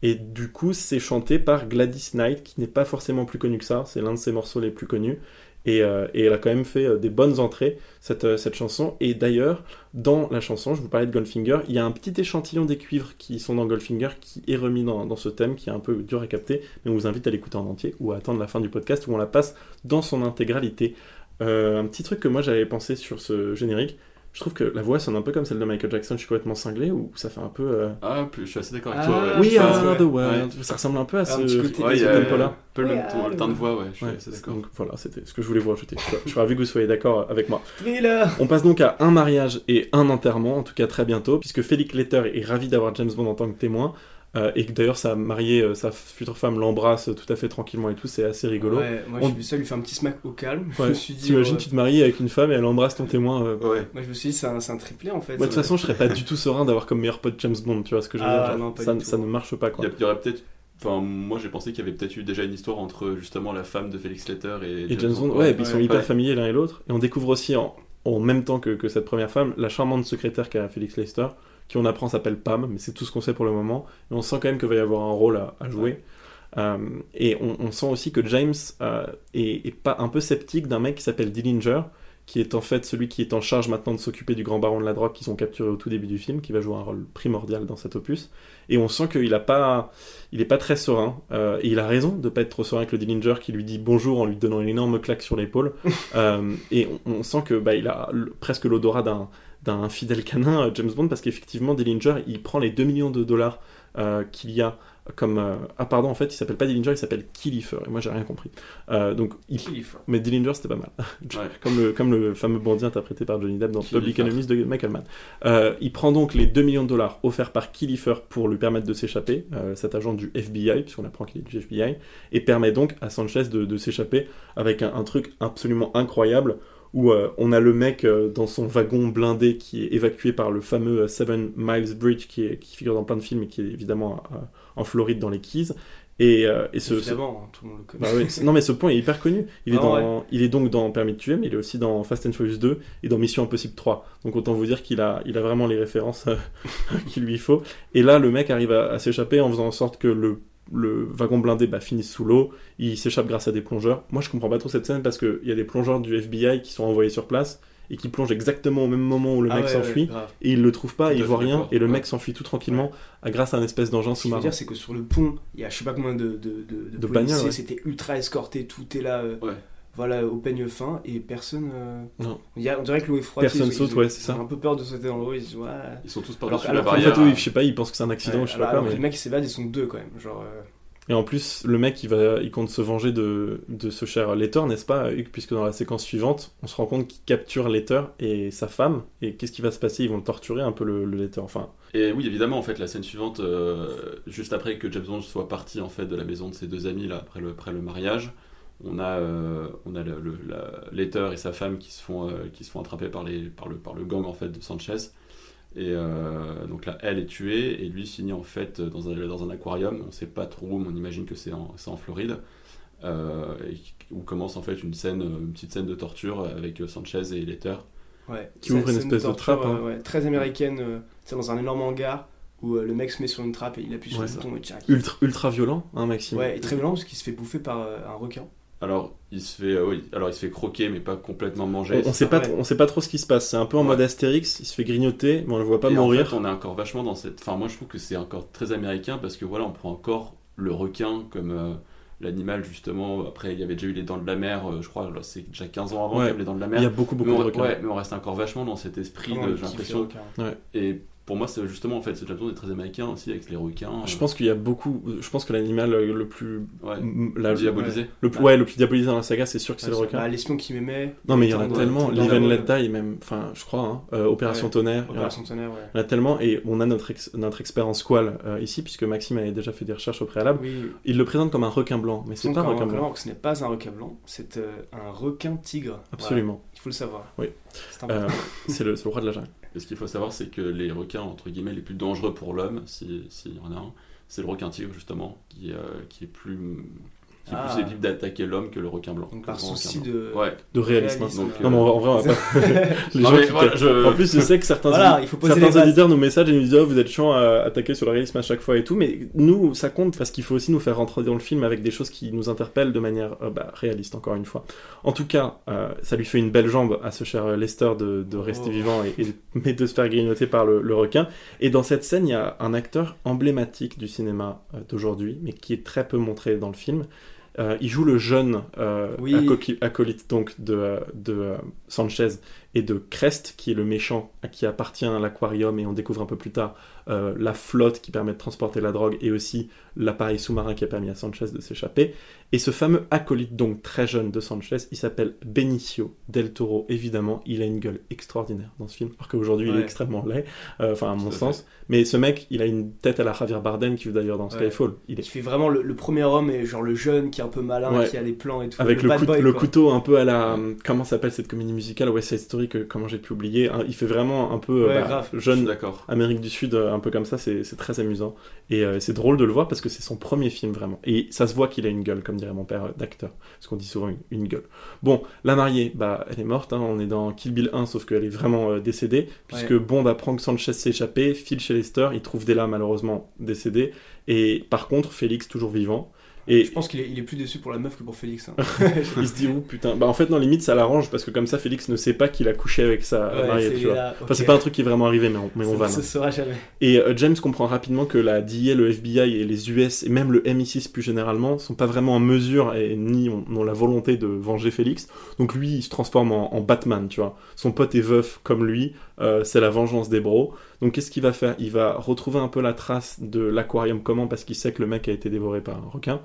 Et du coup, c'est chanté par Gladys Knight, qui n'est pas forcément plus connue que ça. C'est l'un de ses morceaux les plus connus. Et, euh, et elle a quand même fait euh, des bonnes entrées, cette, euh, cette chanson. Et d'ailleurs, dans la chanson, je vous parlais de Goldfinger, il y a un petit échantillon des cuivres qui sont dans Goldfinger qui est remis dans, dans ce thème, qui est un peu dur à capter. Mais on vous invite à l'écouter en entier ou à attendre la fin du podcast où on la passe dans son intégralité. Un petit truc que moi j'avais pensé sur ce générique, je trouve que la voix sonne un peu comme celle de Michael Jackson, je suis complètement cinglé, ou ça fait un peu... euh, Ah, plus, je suis assez d'accord avec Ah, toi. ouais. Ouais. the world. Ouais. Ça ressemble un peu à ce, tempo-là. un peu le même ton, le teint de voix, ouais, je suis Ouais, assez d'accord. donc voilà, c'était ce que je voulais vous rajouter. Je suis- ravi que vous soyez d'accord avec moi. Thriller On passe donc à un mariage et un enterrement, en tout cas très bientôt, puisque Felix Leiter est ravi d'avoir James Bond en tant que témoin, euh, et que d'ailleurs sa mariée, euh, sa future femme l'embrasse tout à fait tranquillement et tout, c'est assez rigolo. Ouais, moi On- j'ai vu ça lui faire un petit smack au calme. Je Ouais, me suis dit. T'imagines, euh, tu te maries avec une femme et elle embrasse ton témoin. euh, Ouais. Moi je me suis dit, c'est un, un triplé en fait. Moi, de toute façon, je serais pas du tout serein d'avoir comme meilleur pote James Bond, tu vois ce que je veux Ah, dire? genre, non, pas ça, du tout. ça ne marche pas, Il quoi. y, a- il y aurait peut-être. Enfin, moi j'ai pensé qu'il y avait peut-être eu déjà une histoire entre justement la femme de Félix Leiter et, Et James Bond, ouais, et puis ils sont ouais, hyper ouais. familiers l'un et l'autre. Et on découvre aussi en, en même temps que, que cette première femme, la charmante secrétaire qu'a Félix Leicester, qui on apprend s'appelle Pam, mais c'est tout ce qu'on sait pour le moment. Et on sent quand même qu'il va y avoir un rôle à, à jouer. Euh, et on, on sent aussi que James euh, est, est pas un peu sceptique d'un mec qui s'appelle Dillinger, qui est en fait celui qui est en charge maintenant de s'occuper du grand baron de la drogue qu'ils ont capturé au tout début du film, qui va jouer un rôle primordial dans cet opus. Et on sent qu'il a pas, il est pas très serein. euh, et il a raison de pas être trop serein avec le Dillinger qui lui dit bonjour en lui donnant une énorme claque sur l'épaule. Et on, on sent que bah, il a presque l'odorat d'un d'un fidèle canin euh, James Bond parce qu'effectivement Dillinger il prend les 2 millions de dollars euh, qu'il y a comme euh, ah pardon en fait il s'appelle pas Dillinger il s'appelle Killifer et moi j'ai rien compris Euh, donc il mais Dillinger c'était pas mal Ouais. comme le comme le fameux bandit interprété par Johnny Depp dans Killifer. Public Enemies de Michael Mann Euh, il prend donc les 2 millions de dollars offerts par Killifer pour lui permettre de s'échapper cet agent du FBI puisqu'on apprend qu'il est du FBI et permet donc à Sanchez de, de s'échapper avec un, un truc absolument incroyable où euh, on a le mec euh, dans son wagon blindé qui est évacué par le fameux euh, Seven Miles Bridge qui, est, qui figure dans plein de films et qui est évidemment en Floride dans les Keys. Et, euh, et ce, hein, tout le monde le connaît. bah oui, non mais ce point est hyper connu. Il est, Ah dans, il est donc dans Permis de tuer, mais il est aussi dans Fast and Furious 2 et dans Mission Impossible 3. Donc autant vous dire qu'il a, il a vraiment les références qu'il lui faut. Et là, le mec arrive à, à s'échapper en faisant en sorte que le, le wagon blindé bah, finisse sous l'eau. Il s'échappe grâce à des plongeurs. Moi, je comprends pas trop cette scène parce qu'il y a des plongeurs du FBI qui sont envoyés sur place et qui plongent exactement au même moment où le Ah mec s'enfuit. ouais. Et il le trouve pas, il voit rien, et le Ouais. mec s'enfuit tout tranquillement à- grâce à un espèce d'engin Ce que je veux sous-marin. dire, c'est que sur le pont, il y a je sais pas combien de, de, de, De policiers, bagnoles, ouais. c'était ultra escorté, tout est là, euh, Ouais. Voilà, au peigne fin, et personne. euh, Non. Il y a- on dirait que l'eau est froide. Personne ils- saute, ils- ouais, c'est ils ça. ont un peu peur de sauter dans l'eau, ils se disent, ouais. Ils sont tous par-dessus la alors qu'en En barrière. fait, oui, je sais pas, il pense que c'est un accident, Ouais, je sais pas alors, quoi. alors que mais- les mecs qui s'évadent, ils sont deux quand même. Genre, euh, Et en plus, le mec, il, va, il compte se venger de, de ce cher Letter, n'est-ce pas, Hugues Puisque dans la séquence suivante, on se rend compte qu'il capture Letter et sa femme. Et qu'est-ce qui va se passer? Ils vont le torturer un peu, le, le Letter. Enfin, Et oui, évidemment, en fait, la scène suivante, euh, juste après que James Bond soit parti en fait de la maison de ses deux amis là après le, après le mariage, on a, euh, on a le, le- la- Letter et sa femme qui se font, euh, qui se font attraper par, les, par, le, par le gang en fait de Sanchez. Et euh, donc là, elle est tuée et lui finit en fait dans un, dans un aquarium. On sait pas trop où, mais on imagine que c'est en, c'est en Floride. Euh, et où commence en fait une scène, une petite scène de torture avec Sanchez et Letter. ouais. Qui ouvre une espèce de torture, trappe, hein. euh, ouais, très américaine, euh, c'est dans un énorme hangar où euh, le mec se met sur une trappe et il appuie sur Ouais, le bouton et tiens. ultra, ultra violent, hein, Maxime Ouais, et très violent parce qu'il se fait bouffer par euh, un requin. Alors il se fait, euh, oui, alors il se fait croquer, mais pas complètement manger. On, on sait pas, on sait pas trop ce qui se passe. C'est un peu en Ouais. mode Astérix. Il se fait grignoter, mais on le voit pas Et mourir. En fait, on est encore vachement dans cette. Enfin, moi, je trouve que c'est encore très américain parce que voilà, on prend encore le requin comme euh, l'animal justement. Après, il y avait déjà eu les dents de la mer. euh, je crois, c'est déjà 15 ans avant Ouais. qu'il y avait les dents de la Il mer. y a beaucoup, beaucoup mais, de requins. ouais, mais on reste encore vachement dans cet esprit de. il J'ai l'impression. Et pour moi, c'est justement en fait, ce James est très américain aussi avec les requins. Je euh, pense qu'il y a beaucoup. Je pense que l'animal euh, le plus. ouais, m- la- diabolisé. le, plus- ouais, le plus diabolisé dans la saga, c'est sûr que c'est le requin. bah, L'espion qui m'aimait. Non, mais il y en a tellement. Live and Let Die, même. Enfin, je crois. hein. Euh, Opération Ouais. Tonnerre. il y en a- Opération Tonnerre, ouais. Il y en a tellement. Et on a notre, ex- notre expert en squal euh, ici, puisque Maxime avait déjà fait des recherches au préalable. Oui, Il le présente comme un requin blanc, mais c'est pas un requin blanc. blanc, ce n'est pas un requin blanc, c'est euh, un requin tigre. Absolument. Voilà, il faut le savoir. Oui. C'est le roi de la jungle. Et ce qu'il faut savoir, c'est que les requins, entre guillemets, les plus dangereux pour l'homme, s'il si y en a un, c'est le requin tigre, justement, qui, euh, qui est plus. Qui est Ah. plus libre d'attaquer l'homme que le requin blanc. Donc par souci de. Ouais. De réalisme. hein. Réalisme. Donc, Non, mais en vrai, on va pas. Les Non, gens mais qui- voilà, je- En plus, je sais que certains, Voilà, il faut poser certains les bases. auditeurs nous messagent et nous disent oh, vous êtes chiant à attaquer sur le réalisme à chaque fois et tout, mais nous, ça compte parce qu'il faut aussi nous faire rentrer dans le film avec des choses qui nous interpellent de manière euh, bah, réaliste, encore une fois. En tout cas, euh, ça lui fait une belle jambe à ce cher Lester de, de rester Oh. vivant et, et- mais de se faire grignoter par le, le requin. Et dans cette scène, il y a un acteur emblématique du cinéma euh, d'aujourd'hui, mais qui est très peu montré dans le film. Euh, il joue le jeune euh, Oui. acolyte, donc de, de euh, Sanchez et de Crest, qui est le méchant à qui appartient l'aquarium, et on découvre un peu plus tard euh, la flotte qui permet de transporter la drogue, et aussi l'appareil sous-marin qui a permis à Sanchez de s'échapper. Et ce fameux acolyte, donc très jeune de Sanchez, il s'appelle Benicio del Toro, évidemment, il a une gueule extraordinaire dans ce film, alors qu'aujourd'hui il est Ouais. extrêmement laid, euh, enfin à mon Tout sens. Mais ce mec, il a une tête à la Javier Bardem, qui d'ailleurs dans Ouais. Skyfall. Il est Qui fait vraiment le, le premier homme et genre le jeune qui est un peu malin, Ouais. qui a des plans et tout. Avec le, bad coup- boy, le couteau un peu à la. Comment s'appelle cette comédie musicale West Side Story que comment j'ai pu oublier hein, Il fait vraiment un peu euh, Ouais, bah, jeune d'accord. Amérique du Sud, euh, un peu comme ça, c'est très amusant. Et euh, c'est drôle de le voir parce que c'est son premier film vraiment. Et ça se voit qu'il a une gueule, comme dirait mon père d'acteur. Parce qu'on dit souvent une, une gueule. Bon, la mariée, bah, elle est morte. hein, on est dans Kill Bill 1, sauf qu'elle est vraiment euh, décédée. Puisque Ouais. Bond apprend que Sanchez s'est échappé, file chez Lester, il trouve Della malheureusement décédée. Et par contre, Félix toujours vivant. Et Je pense qu'il est, plus déçu pour la meuf que pour Félix. hein. il se dit, oh putain. Bah en fait, non, limite, ça l'arrange parce que comme ça, Félix ne sait pas qu'il a couché avec sa Ouais, mariée, tu vois. là, Enfin, c'est pas un truc qui est vraiment arrivé, mais on, mais on Ça va. ne se saura jamais. Et euh, James comprend rapidement que la DIA, le FBI et les US, et même le MI6 plus généralement, sont pas vraiment en mesure et ni ont, la volonté de venger Félix. Donc lui, il se transforme en, en Batman, tu vois. Son pote est veuf comme lui, euh, c'est la vengeance des bros. Donc qu'est-ce qu'il va faire? Il va retrouver un peu la trace de l'aquarium comment parce qu'il sait que le mec a été dévoré par un requin.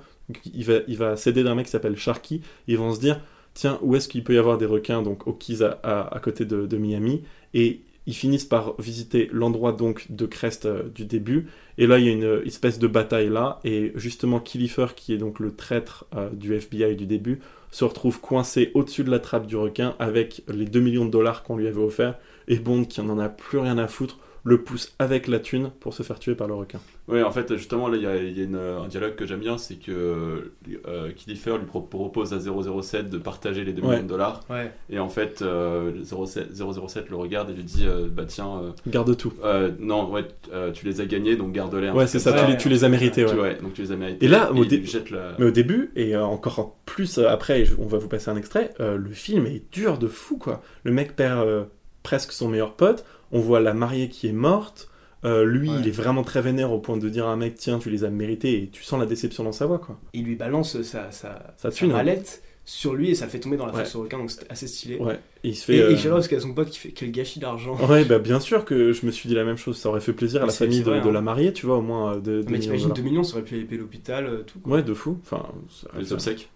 Il va, il va s'aider d'un mec qui s'appelle Sharky. Ils vont se dire, tiens, où est-ce qu'il peut y avoir des requins donc aux Keys à, côté de, Miami? Et ils finissent par visiter l'endroit donc de Crest euh, du début. Et là, il y a une espèce de bataille là. Et justement, Killifer, qui est donc le traître euh, du FBI du début, se retrouve coincé au-dessus de la trappe du requin avec les 2 millions de dollars qu'on lui avait offert. Et Bond, qui en a plus rien à foutre, le pousse avec la thune pour se faire tuer par le requin. Oui, en fait, justement, là, il y a, il y a une- un dialogue que j'aime bien, c'est que euh, Killifer lui pro- propose à 007 de partager les 2 Ouais. millions de dollars. Ouais. Et en fait, euh, 07, 007 le regarde et lui dit euh, Bah tiens, euh, Garde tout. euh, non, ouais, euh, tu les as gagnés, donc garde-les. un Ouais, c'est ça, tu, les, tu les as mérités. Tu- Ouais. ouais, donc tu les as mérités. Et là, au il dé- lui jette la. Mais au début, et euh, encore plus après, on va vous passer un extrait, euh, le film est dur de fou, quoi. Le mec perd euh, presque son meilleur pote, on voit la mariée qui est morte, euh, lui, Ouais. il est vraiment très vénère au point de dire à un mec, tiens, tu les as mérités, et tu sens la déception dans sa voix, quoi. Il lui balance sa, sa, Ça sa thune, hein. mallette sur lui et ça le fait tomber dans la Ouais. fosse au requin, donc c'était assez stylé. Ouais, et il se fait... Et, euh, et j'adore parce qu'il y a son pote qui fait quel gâchis d'argent. Ouais, bah bien sûr que je me suis dit la même chose, ça aurait fait plaisir à la c'est- famille c'est de, hein. la mariée, tu vois, au moins euh, de, de Mais t'imagines dollars. 2 millions, ça aurait pu payer l'hôpital, euh, tout. quoi. Ouais, de fou. Enfin, ça Les obsèques.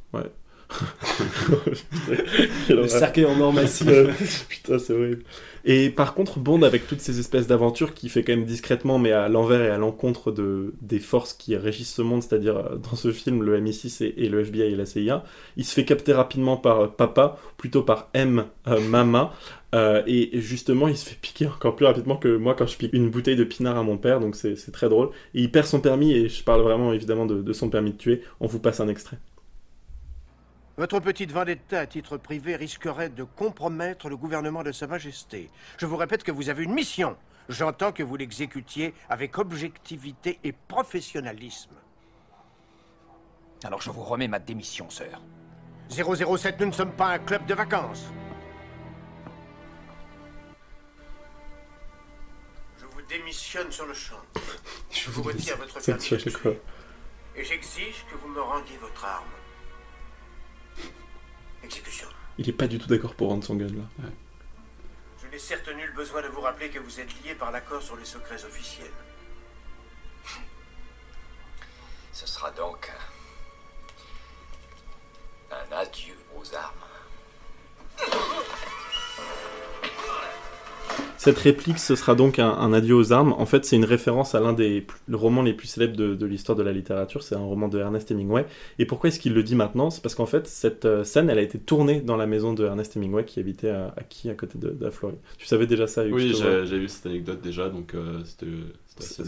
Quelle Le cercueil en or massif. Putain, c'est horrible. Et par contre, Bond, avec toutes ces espèces d'aventures qui fait quand même discrètement, mais à l'envers et à l'encontre de, des forces qui régissent ce monde, c'est-à-dire euh, dans ce film, le MI6 et, le FBI et la CIA, il se fait capter rapidement par euh, Papa, plutôt par M, euh, Mama, euh, et justement, il se fait piquer encore plus rapidement que moi quand je pique une bouteille de pinard à mon père, donc c'est très drôle. Et il perd son permis, et je parle vraiment évidemment de, de son permis de tuer. On vous passe un extrait. Votre petite vendetta à titre privé risquerait de compromettre le gouvernement de Sa Majesté. Je vous répète que vous avez une mission. J'entends que vous l'exécutiez avec objectivité et professionnalisme. Alors je vous remets ma démission, sœur. 007, nous ne sommes pas un club de vacances. Je vous démissionne sur le champ. Je vous retire votre permis de tuer. Et j'exige que vous me rendiez votre arme. Exécution. Il est pas du tout d'accord pour rendre son gun là. Je n'ai certes nul besoin de vous rappeler que vous êtes lié par l'accord sur les secrets officiels. Ce sera donc un, un adieu aux armes. Cette réplique, ce sera donc un, un adieu aux armes. En fait, c'est une référence à l'un des le romans les plus célèbres de, de l'histoire de la littérature. C'est un roman de Ernest Hemingway. Et pourquoi est-ce qu'il le dit maintenant? C'est parce qu'en fait, cette euh, scène, elle a été tournée dans la maison de Ernest Hemingway qui habitait à, à qui, à côté de, de la Floride. Tu savais déjà ça Hugues, Oui, j'ai vu cette anecdote déjà, donc euh, c'était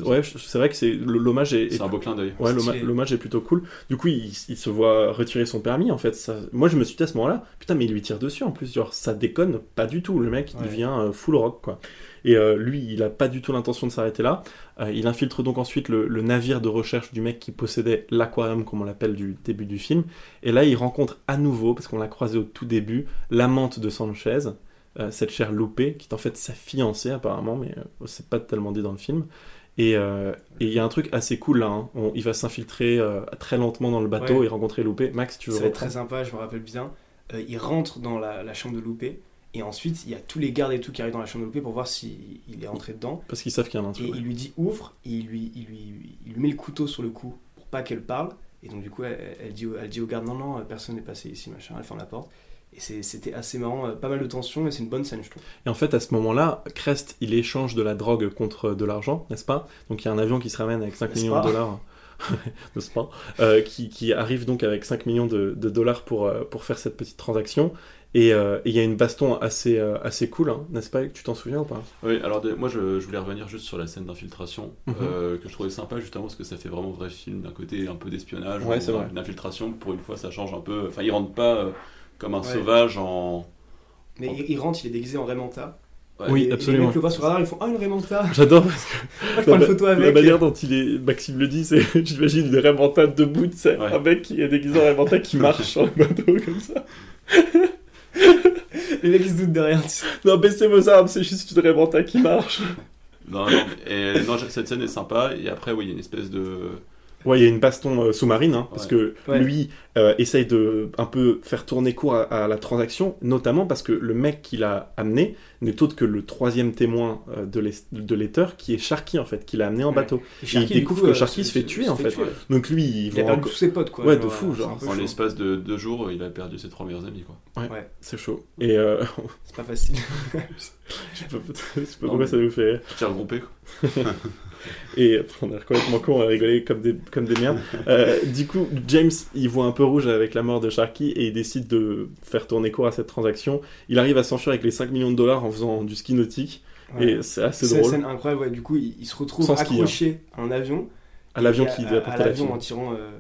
Ouais, c'est vrai que c'est l'hommage est, est- c'est un beau clin d'œil. Ouais, l'hommage est plutôt cool. Du coup, il, il se voit retirer son permis. En fait, ça... moi, je me suis dit à ce moment-là, putain, mais il lui tire dessus. En plus, genre, ça déconne pas du tout. Le mec, il devient euh, full rock, quoi. Et euh, lui, il a pas du tout l'intention de s'arrêter là. Euh, il infiltre donc ensuite le, le navire de recherche du mec qui possédait l'aquarium, comme on l'appelle du début du film. Et là, il rencontre à nouveau, parce qu'on l'a croisé au tout début, l'amante de Sanchez, euh, cette chère Loupé, qui est en fait sa fiancée apparemment, mais c'est pas tellement dit dans le film. Et euh, et il y a un truc assez cool là. hein. On- il va s'infiltrer euh, très lentement dans le bateau Ouais. et rencontrer Loupé. Max, tu veux Ça va être très sympa, je me rappelle bien. Euh, il rentre dans la, la chambre de Loupé, et ensuite, il y a tous les gardes et tout qui arrivent dans la chambre de Loupé pour voir s'il il est entré dedans. Parce qu'ils savent qu'il y a un Et intrus. ouais. il lui dit ouvre, et il lui, il, lui, il lui met le couteau sur le cou pour pas qu'elle parle. Et donc, du coup, elle, elle dit, au- elle dit au garde non, non, personne n'est passé ici, machin. Elle ferme la porte. Et c'était assez marrant, euh, pas mal de tension, et c'est une bonne scène, je trouve. Et en fait, à ce moment-là, Crest, il échange de la drogue contre de l'argent, n'est-ce pas? Donc il y a un avion qui se ramène avec 5 N'est-ce millions pas? de dollars. n'est-ce pas? Euh, qui, qui arrive donc avec 5 millions de, de dollars pour, euh, pour faire cette petite transaction. Et euh, il y a une baston assez, euh, assez cool, hein, n'est-ce pas? Tu t'en souviens ou pas? Oui, alors de- moi je, je voulais revenir juste sur la scène d'infiltration Mhm. euh, que je trouvais sympa justement parce que ça fait vraiment vrai film d'un côté un peu d'espionnage, Ouais, ou, c'est vrai. euh, une infiltration pour une fois ça change un peu. Enfin, il rentre pas euh, comme un Ouais. sauvage en. Mais il, il rentre, il est déguisé en Raymanta. Ouais. Oui, Et- et absolument. les mecs le voient sur radar, ils font Ah, une Raymanta J'adore parce que Moi, je prends une la, photo la avec. manière dont il est, Maxime le dit, c'est j'imagine une Raymanta debout, tu sais, Ouais. un mec qui est déguisé en Raymanta qui marche sur le bateau comme ça. Les mecs, ils se doutent de rien. tu sais. Non, baissez vos armes, c'est juste une Raymanta qui marche. Non, non, et, non, cette scène est sympa et après, oui, il y a une espèce de. Ouais, il y a une baston euh, sous-marine, hein, parce Ouais. que Ouais. lui euh, essaye de un peu faire tourner court à, à la transaction, notamment parce que le mec qu'il a amené n'est autre que le troisième témoin euh, de l'Ether, qui est Sharky en fait, qu'il a amené en Ouais. bateau. Et il découvre coup, que euh, Sharky se fait tuer, en fait. tuer. Donc lui, il Il a perdu tous ses potes, quoi. Ouais, genre, de fou, genre. c'est En l'espace de deux jours, il a perdu ses trois meilleurs amis, quoi. C'est chaud. Et euh, C'est pas facile. je sais pas, je sais pas Non, pourquoi ça nous fait t'ai regroupé, quoi. Et on est complètement con, on a rigolé comme des, comme des merdes. Euh, du coup, James, il voit un peu rouge avec la mort de Sharky et il décide de faire tourner court à cette transaction. Il arrive à s'enfuir avec les 5 millions de dollars en faisant du ski nautique. Ouais. Et c'est assez C'est une drôle. scène incroyable, ouais. Du coup, il, il se retrouve Sans ski, hein. accroché à un avion. À l'avion qui à- doit à porter la l'avion en tirant euh,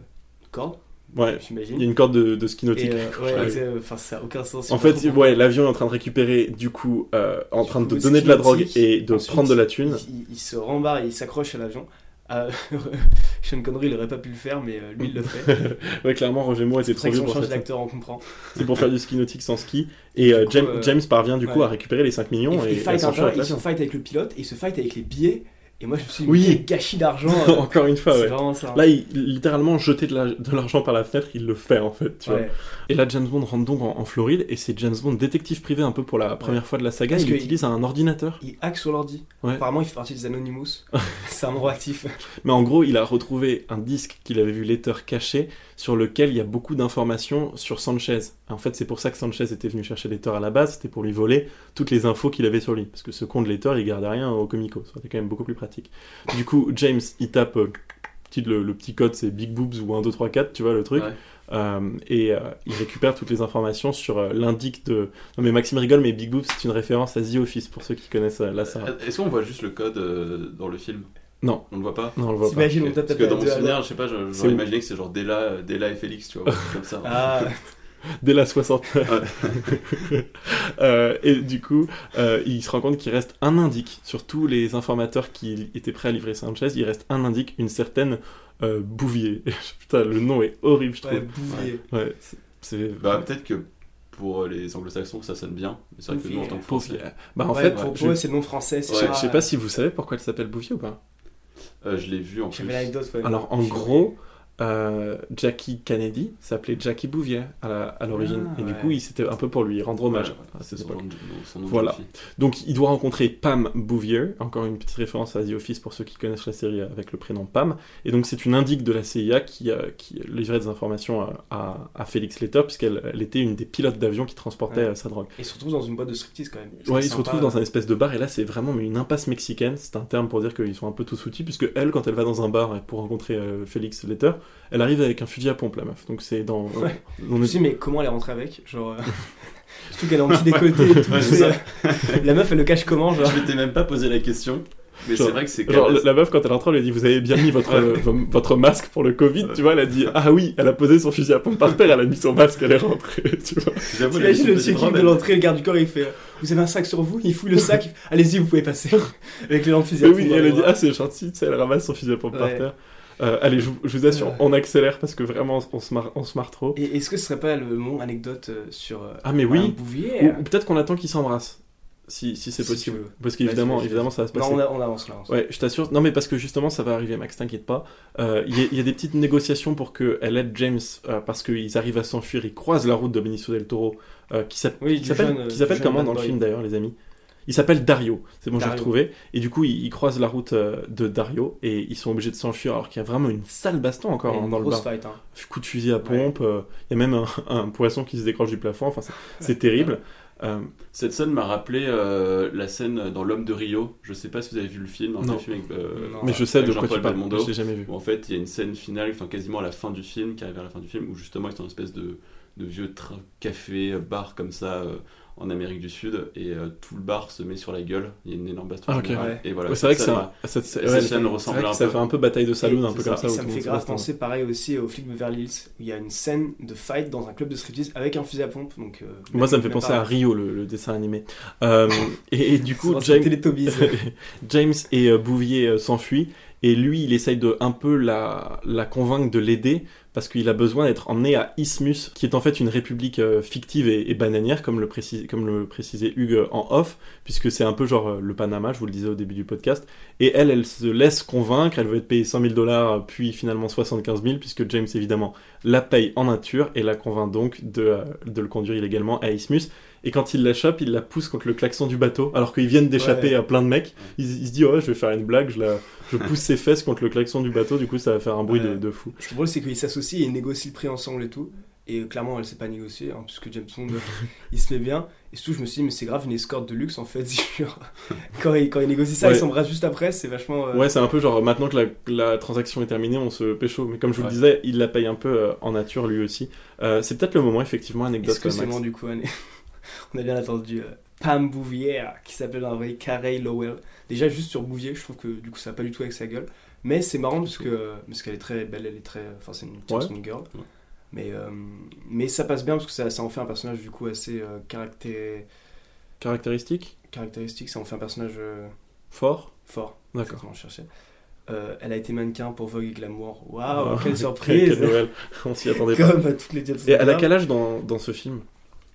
corde, Ouais, il y a une corde de, de ski nautique. Et, euh, ouais, enfin, ça n'a aucun sens. En fait, ouais, l'avion est en train de récupérer, du coup, euh, en train de donner de la drogue et de Ensuite, prendre de la thune. Il, il- se rembarre et il s'accroche à l'avion. Euh, Sean Connery, il aurait pas pu le faire, mais lui, il le fait. ouais, clairement, Roger Moore était C'est trop vieux pour scène. d'acteur, on comprend. C'est pour faire du ski nautique sans ski. Et coup, James, James parvient, du coup, à récupérer les 5 millions il, et, et l'avion. fight avec le pilote et il se fight avec les billets. Et moi, je me suis dit, Oui. quel gâchis d'argent. euh, Encore une fois, ouais. ça. Là, il, littéralement, jeter de la- de l'argent par la fenêtre, il le fait en fait, tu vois. Ouais. Et là, James Bond rentre donc en, en Floride et c'est James Bond détective privé un peu pour la première fois de la saga. Parce il utilise un ordinateur. Il hack sur l'ordi. Apparemment, il fait partie des Anonymous. c'est un endroit actif. Mais en gros, il a retrouvé un disque qu'il avait vu Letter caché sur lequel il y a beaucoup d'informations sur Sanchez. En fait, c'est pour ça que Sanchez était venu chercher Letter à la base, c'était pour lui voler toutes les infos qu'il avait sur lui. Parce que ce con de Letter, il gardait rien au Comico. Ça aurait été quand même beaucoup plus pratique. Du coup, James, il tape euh, petit- le, le petit code, c'est Big Boobs ou 1, 2, 3, 4, tu vois le truc. Ouais. Euh, et euh, il récupère toutes les informations sur euh, l'indic de. Non mais Maxime rigole, mais Big Boobs c'est une référence à The Office pour ceux qui connaissent euh, la saga. Est-ce qu'on voit juste le code dans le film? Non. On le voit pas Non, on le voit pas. T'imagines, on Ok. tape Parce que dans mon souvenir, je sais pas, j'aurais imaginé que c'est genre Della, Della et Félix, tu vois, comme ça. Ah, Dès la 60. Euh, et du coup, euh, il se rend compte qu'il reste un indique sur tous les informateurs qui étaient prêts à livrer Sanchez. Il reste un indique, une certaine euh, Bouvier. Putain, le nom est horrible, je trouve. ouais, bouvier. Ouais, c'est- c'est. Bah, peut-être que pour les anglo-saxons, ça sonne bien. Mais c'est vrai que nous, en tant que Bouvier. français, Bah, en Ouais, fait, pour, je, eux, c'est le nom français. je sais pas si vous savez pourquoi elle s'appelle Bouvier ou pas. Euh, je l'ai vu en plus. J'avais l'anecdote. ouais. Alors, en gros, euh, Jackie Kennedy s'appelait Jackie Bouvier à la- à l'origine. Ah, et du coup, il- c'était un peu pour lui rendre hommage Ouais, à cette époque. nom Voilà. Donc, il doit rencontrer Pam Bouvier, encore une petite référence à The Office pour ceux qui connaissent la série avec le prénom Pam. Et donc, c'est une indique de la CIA qui, euh, qui livrait des informations à, à- à Félix Letter, puisqu'elle elle était une des pilotes d'avion qui transportait euh, sa drogue. Et il se retrouve dans une boîte de striptease quand même. Ouais, ils se sympa. retrouvent dans un espèce de bar, et là, c'est vraiment une impasse mexicaine. C'est un terme pour dire qu'ils sont un peu tous outils, puisque elle, quand elle va dans un bar pour rencontrer euh, Félix Letter, elle arrive avec un fusil à pompe, la meuf. Donc, c'est dans. Ouais. on Je me suis dit, mais comment elle est rentrée avec? Genre. euh, Surtout qu'elle est en petit décolleté et tout. Ouais, euh, la meuf, elle le cache comment genre? Je m'étais même pas posé la question, mais c'est vrai que c'est quand Genre, même- la meuf, quand elle rentre, elle lui dit Vous avez bien mis votre, euh, votre masque pour le Covid, tu vois Elle a dit Ah oui, elle a posé son fusil à pompe par terre, elle a mis son masque, elle est rentrée, tu vois. T'imagines le petite check-in robe, de elle- l'entrée, le garde du corps, il fait euh, Vous avez un sac sur vous? Il fouille le sac, allez-y, vous pouvez passer. Avec les lampes fusil à pompe oui, dans elle a dit. Ah, c'est gentil, tu sais, elle ramasse son fusil à pompe par terre. Euh, allez, je, vous- je vous assure, on accélère parce que vraiment, on se marre, on se marre trop. Et est-ce que ce serait pas le mon anecdote euh, sur euh, Ah, mais oui. bouvier Ou peut-être qu'on attend qu'ils s'embrassent, si, si c'est Si possible. Parce qu'évidemment, évidemment, ça va se Non, passer. on, a- on avance là. on avance. Ouais, je t'assure. Non, mais parce que justement, ça va arriver, Max, t'inquiète pas. Euh, Il y, a- il y a des petites négociations pour qu'elle aide James euh, parce qu'ils arrivent à s'enfuir. Ils croisent la route de Benicio del Toro, euh, qui s'app- Oui, qui s'appelle s'appelle comment dans le boy. film d'ailleurs, les amis? Il s'appelle Dario. C'est bon, j'ai retrouvé. Et du coup, ils, ils croisent la route euh, de Dario et ils sont obligés de s'enfuir alors qu'il y a vraiment une sale baston encore hein, dans le grosse bar. fight. Hein. Coup de fusil à pompe. euh, Il y a même un, un poisson qui se décroche du plafond. Enfin, c'est- terrible. Euh, Cette scène m'a rappelé euh, la scène dans L'homme de Rio. Je sais pas si vous avez vu le film, un Non. vieux film avec, euh, Non. mais je sais de quoi tu parles. Je l'ai jamais vu. où en fait il y a une scène finale, enfin quasiment à la fin du film, qui arrive vers la fin du film, où justement ils sont dans une espèce de, de vieux café, bar comme ça euh, en Amérique du Sud, et euh, tout le bar se met sur la gueule. Il y a une énorme baston. Ah, ok. générale, Ouais. Et voilà. Ouais, c'est vrai que ouais, ressemble que un ça peu. fait un peu bataille de saloon, un peu comme ça, ça. Ça me fait grave penser pareil aussi au flic de Beverly Hills où il y a une scène de fight dans un club de striptease avec un fusil à pompe. Donc, euh, Moi, ça me fait penser pas- à Rio, le, le dessin animé. Euh, et, et du coup, James, et euh, Bouvier euh, s'enfuient. Et lui, il essaye de un peu la, la convaincre de l'aider parce qu'il a besoin d'être emmené à Isthmus, qui est en fait une république euh, fictive et, bananière, comme le, comme précisait Hugues en off, puisque c'est un peu genre euh, le Panama, je vous le disais au début du podcast. Et elle, elle se laisse convaincre, elle veut être payée 100 000 dollars, puis finalement 75 000, puisque James, évidemment, la paye en nature et la convainc donc de, euh, de le conduire illégalement à Isthmus. Et quand il la chope, il la pousse contre le klaxon du bateau, alors qu'ils viennent d'échapper Ouais. à plein de mecs. Il, il se dit, oh, je vais faire une blague, je, la, je pousse ses fesses contre le klaxon du bateau, du coup, ça va faire un bruit de, Ouais. de fou. Ce qui est drôle, c'est qu'ils s'associent et ils négocient le prix ensemble et tout. Et clairement, elle sait pas négocier, hein, puisque James Bond, il se met bien. Et surtout, je me suis dit, mais c'est grave une escorte de luxe en fait. Quand, il, quand il négocie ça, Ouais. il s'embrasse juste après, c'est vachement. euh, Ouais, c'est un peu genre, maintenant que la, la transaction est terminée, on se pécho. Mais comme je vous le Ouais. disais, il la paye un peu euh, en nature lui aussi. Euh, c'est peut-être le moment, effectivement, anecdote. Est-ce que c'est du coup Anne On a bien attendu euh, Pam Bouvier, qui s'appelle en vrai Carey Lowell. Déjà, juste sur Bouvier, je trouve que du coup, ça va pas du tout avec sa gueule. Mais c'est marrant parce que euh, parce qu'elle est très belle, elle est très. Enfin, c'est une Ouais. James girl. Ouais. Mais, euh, mais ça passe bien parce que ça, ça en fait un personnage du coup assez euh, caracté- Caractéristique caractéristique, ça en fait un personnage euh, Fort fort. D'accord. Cherchais. Euh, elle a été mannequin pour Vogue et Glamour. Waouh, Ah, quelle Quelle surprise Noël On s'y attendait pas. Comme à toutes les Et elle a quel âge dans, dans ce film?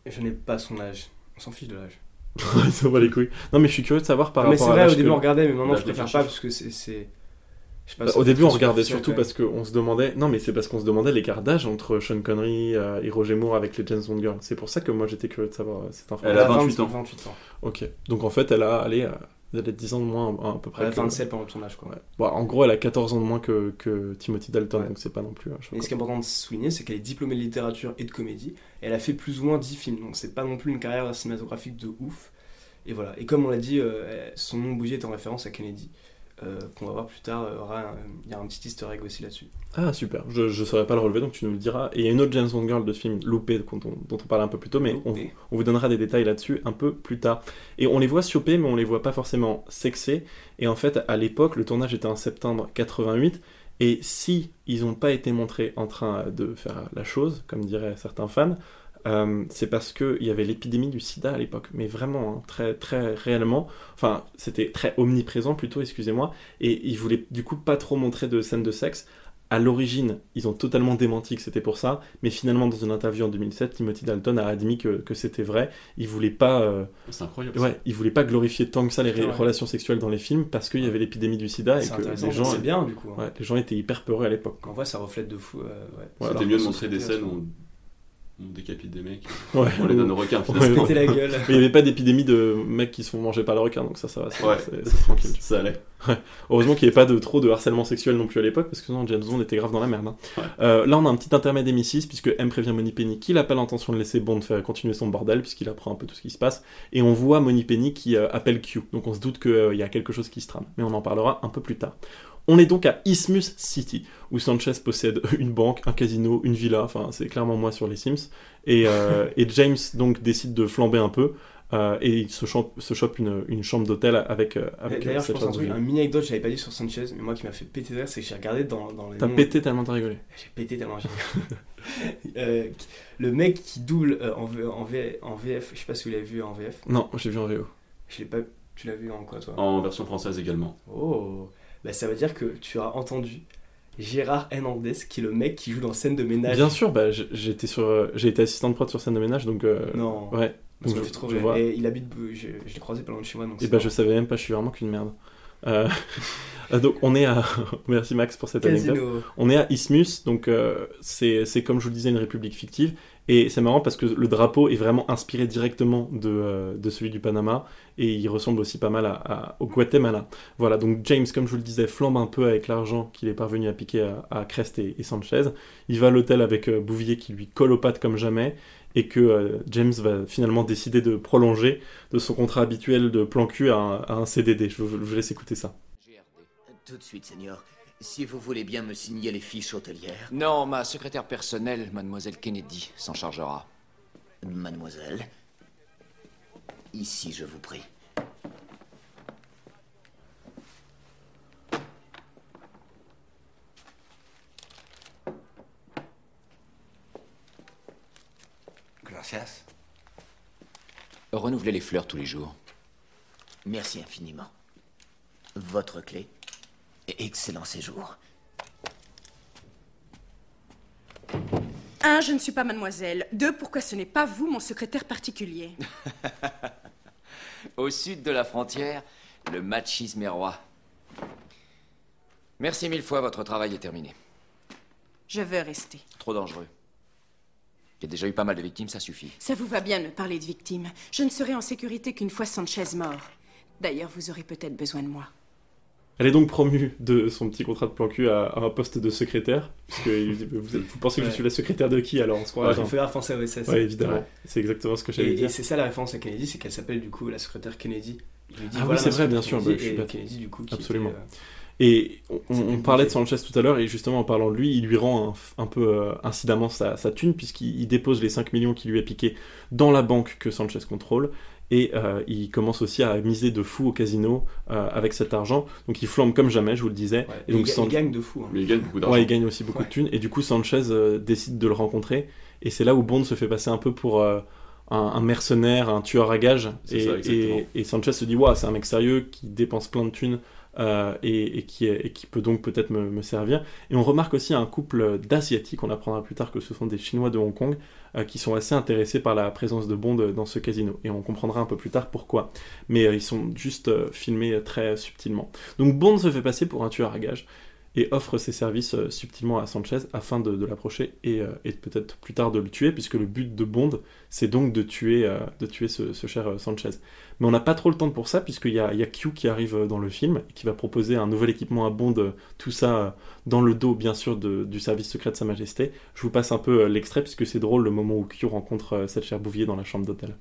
Je n'ai pas son âge. On s'en fiche de l'âge. Il s'en bat les couilles. Non, mais je suis curieux de savoir par mais c'est rapport à vrai, au début que- on regardait, mais maintenant je préfère pas parce que c'est. c'est- je sais pas, Bah, ça au début, on regardait surtout quand parce qu'on se demandait. Non, mais c'est parce qu'on se demandait l'écart d'âge entre Sean Connery euh, et Roger Moore avec les James Bond Girls. C'est pour ça que moi j'étais curieux de savoir euh, cette Elle même. a information. 28 ans. 28 ans. Ok. Donc en fait, elle a, allez, euh, elle a 10 ans de moins à peu près. Elle a que- 27 pendant le tournage quoi. Ouais. Bon, en gros, elle a 14 ans de moins que, que Timothy Dalton, Ouais. donc c'est pas non plus. Mais ce qui est important de souligner, c'est qu'elle est diplômée de littérature et de comédie. Et elle a fait plus ou moins 10 films, donc c'est pas non plus une carrière cinématographique de ouf. Et voilà. Et comme on l'a dit, euh, son nom Bouvier est en référence à Kennedy, euh, qu'on va voir plus tard. euh, Il y a un petit easter egg aussi là-dessus. Ah, super. Je, je saurais pas le relever, donc tu nous le diras. Et il y a une autre James Bond Girl de ce film, loupé, dont on, dont on parlait un peu plus tôt, mais on vous donnera des détails là-dessus un peu plus tard. Et on les voit choper, mais on les voit pas forcément sexés. Et en fait, à l'époque, le tournage était en septembre 88. Et si ils n'ont pas été montrés en train de faire la chose, comme diraient certains fans, euh, c'est parce qu'il y avait l'épidémie du sida à l'époque, mais vraiment, hein, très, très réellement. Enfin, c'était très omniprésent plutôt, excusez-moi. Et ils voulaient du coup pas trop montrer de scènes de sexe. à l'origine, ils ont totalement démenti que c'était pour ça, mais finalement, dans une interview en 2007, Timothy Dalton a admis que, que c'était vrai. Il voulait pas, euh, C'est incroyable. ouais, il voulait pas glorifier tant que ça les ouais. relations sexuelles dans les films parce qu'il y avait l'épidémie du sida et C'est que les gens, c'est bien du coup. hein. ouais, les gens étaient hyper peureux à l'époque. En vrai, ça reflète de fou. euh, ouais. Ouais, C'était mieux de montrer des scènes où on, on décapite des mecs, Ouais, on les donne aux requins. Ouais, finalement. ouais. Péter la gueule. Mais il n'y avait pas d'épidémie de mecs qui se font manger par le requin, donc ça, ça va, c'est Ouais. tranquille. Ça allait. Heureusement qu'il n'y avait pas de trop de harcèlement sexuel non plus à l'époque, parce que sinon James Bond était grave dans la merde. hein. Ouais. Euh, là, on a un petit intermède émissif, puisque M prévient Moneypenny qu'il n'a pas l'intention de laisser Bond faire continuer son bordel, puisqu'il apprend un peu tout ce qui se passe, et on voit Moneypenny qui euh, appelle Q. Donc on se doute qu'il y a quelque chose qui se trame, mais on en parlera un peu plus tard. On est donc à Isthmus City, où Sanchez possède une banque, un casino, une villa, enfin c'est clairement moi sur les Sims, et, euh, et James donc décide de flamber un peu, euh, et il se chope, se chope une, une chambre d'hôtel avec, euh, avec D'ailleurs, je pense un truc, un mini anecdote, j'avais pas dit sur Sanchez, mais moi qui m'a fait péter de rire, c'est que j'ai regardé dans, dans les. T'as noms- pété tellement t'as rigolé. J'ai pété tellement j'ai. Euh, le mec qui double euh, en, V- en, V- en VF, je sais pas si vous l'avez vu en VF. Non, j'ai vu en VO. Je l'ai pas. Tu l'as vu en quoi toi? En version française également. Oh Bah ça veut dire que tu as entendu Gérard Hernandez, qui est le mec qui joue dans scène de ménage. Bien sûr, bah, sur, euh, j'ai été assistant de prod sur scène de ménage, donc euh, Non. ouais. Donc je- trop je vois. Et il habite, je, je l'ai croisé pas loin de chez moi. Donc Et c'est bah je savais même pas, je suis vraiment qu'une merde. Euh, donc on est à, merci Max pour cette anecdote. On est à Isthmus, donc euh, c'est comme je vous le disais une république fictive. Et c'est marrant parce que le drapeau est vraiment inspiré directement de, euh, celui du Panama et il ressemble aussi pas mal à, au Guatemala. Voilà, donc James, comme je vous le disais, flambe un peu avec l'argent qu'il est parvenu à piquer à, Crest et, Sanchez. Il va à l'hôtel avec euh, Bouvier qui lui colle aux pattes comme jamais et que euh, James va finalement décider de prolonger de son contrat habituel de plan cul à un, CDD. Je vous, vous laisse écouter ça. Tout de suite. Si vous voulez bien me signer les fiches hôtelières. Non, ma secrétaire personnelle, mademoiselle Kennedy, s'en chargera. Mademoiselle. Ici, je vous prie. Gracias. Renouvelez les fleurs tous les jours. Merci infiniment. Votre clé? Et excellent séjour. Un, je ne suis pas mademoiselle. Deux, pourquoi ce n'est pas vous, mon secrétaire particulier? Au sud de la frontière, le machisme est roi. Merci mille fois, votre travail est terminé. Je veux rester. Trop dangereux. Il y a déjà eu pas mal de victimes, ça suffit. Ça vous va bien de me parler de victimes? Je ne serai en sécurité qu'une fois Sanchez mort. D'ailleurs, vous aurez peut-être besoin de moi. Elle est donc promue de son petit contrat de plan cul à, à un poste de secrétaire, puisque vous, vous pensez que je suis la secrétaire de qui alors on se croit Ouais, référence à OSS. Ouais, évidemment. Ouais. C'est exactement ce que j'allais dire. et c'est ça la référence à Kennedy, c'est qu'elle s'appelle du coup la secrétaire Kennedy. Il lui dit, Ah oui, c'est vrai, bien sûr, bah, je suis et bête. Kennedy du coup qui Absolument. était, euh, Et on, parlait de. Sanchez tout à l'heure, et justement en parlant de lui, il lui rend un, un peu euh, incidemment sa, sa thune, puisqu'il il dépose les 5 millions qu'il lui a piqués dans la banque que Sanchez contrôle, et euh, il commence aussi à miser de fou au casino euh, avec cet argent. Donc il flambe comme jamais, je vous le disais. ouais. Et donc il, ga- San- il gagne de fou. hein. Mais il gagne beaucoup d'argent. Ouais, il gagne aussi beaucoup Ouais. de thunes. Et du coup, Sanchez euh, décide de le rencontrer. Et c'est là où Bond se fait passer un peu pour euh, un, un mercenaire, un tueur à gages. C'est Et, ça, exactement. et, et Sanchez se dit, waouh, c'est un mec sérieux qui dépense plein de thunes euh, et, qui, peut donc peut-être me, servir. Et on remarque aussi un couple d'Asiatiques, on apprendra plus tard que ce sont des Chinois de Hong Kong, euh, qui sont assez intéressés par la présence de Bond dans ce casino. Et on comprendra un peu plus tard pourquoi. Mais euh, ils sont juste filmés très subtilement. Donc Bond se fait passer pour un tueur à gages et offre ses services euh, subtilement à Sanchez afin de, l'approcher et, euh, et peut-être plus tard de le tuer, puisque le but de Bond, c'est donc de tuer, euh, de tuer ce, cher Sanchez. Mais on n'a pas trop le temps pour ça, puisqu'il y a, y a Q qui arrive dans le film, qui va proposer un nouvel équipement à Bond, tout ça dans le dos, bien sûr, du service secret de Sa Majesté. Je vous passe un peu l'extrait, puisque c'est drôle le moment où Q rencontre cette chère Bouvier dans la chambre d'hôtel.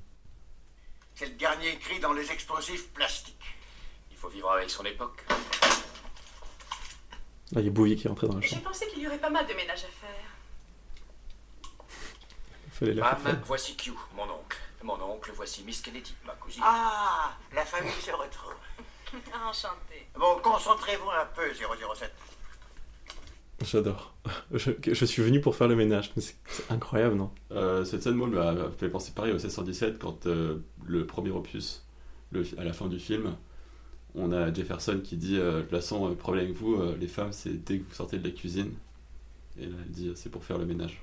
C'est le dernier cri dans les explosifs plastiques. Il faut vivre avec son époque. Là, il y a Bouvier qui est rentré dans la J'ai chambre. pensé qu'il y aurait pas mal de ménage à faire. Il fallait la Mam, faire. voici Q, mon oncle. Mon oncle, voici Miss Kennedy, ma cousine. Ah, la famille se retrouve. Enchanté. Bon, concentrez-vous un peu, 007. J'adore. Je, je suis venu pour faire le ménage. mais C'est incroyable, non? Euh, cette scène, moi, m'a m'a fait penser pareil au 717 quand euh, le premier opus, le, à la fin du film, on a Jefferson qui dit euh, De toute façon, le problème avec vous, euh, les femmes, c'est dès que vous sortez de la cuisine, Et là, elle dit c'est pour faire le ménage.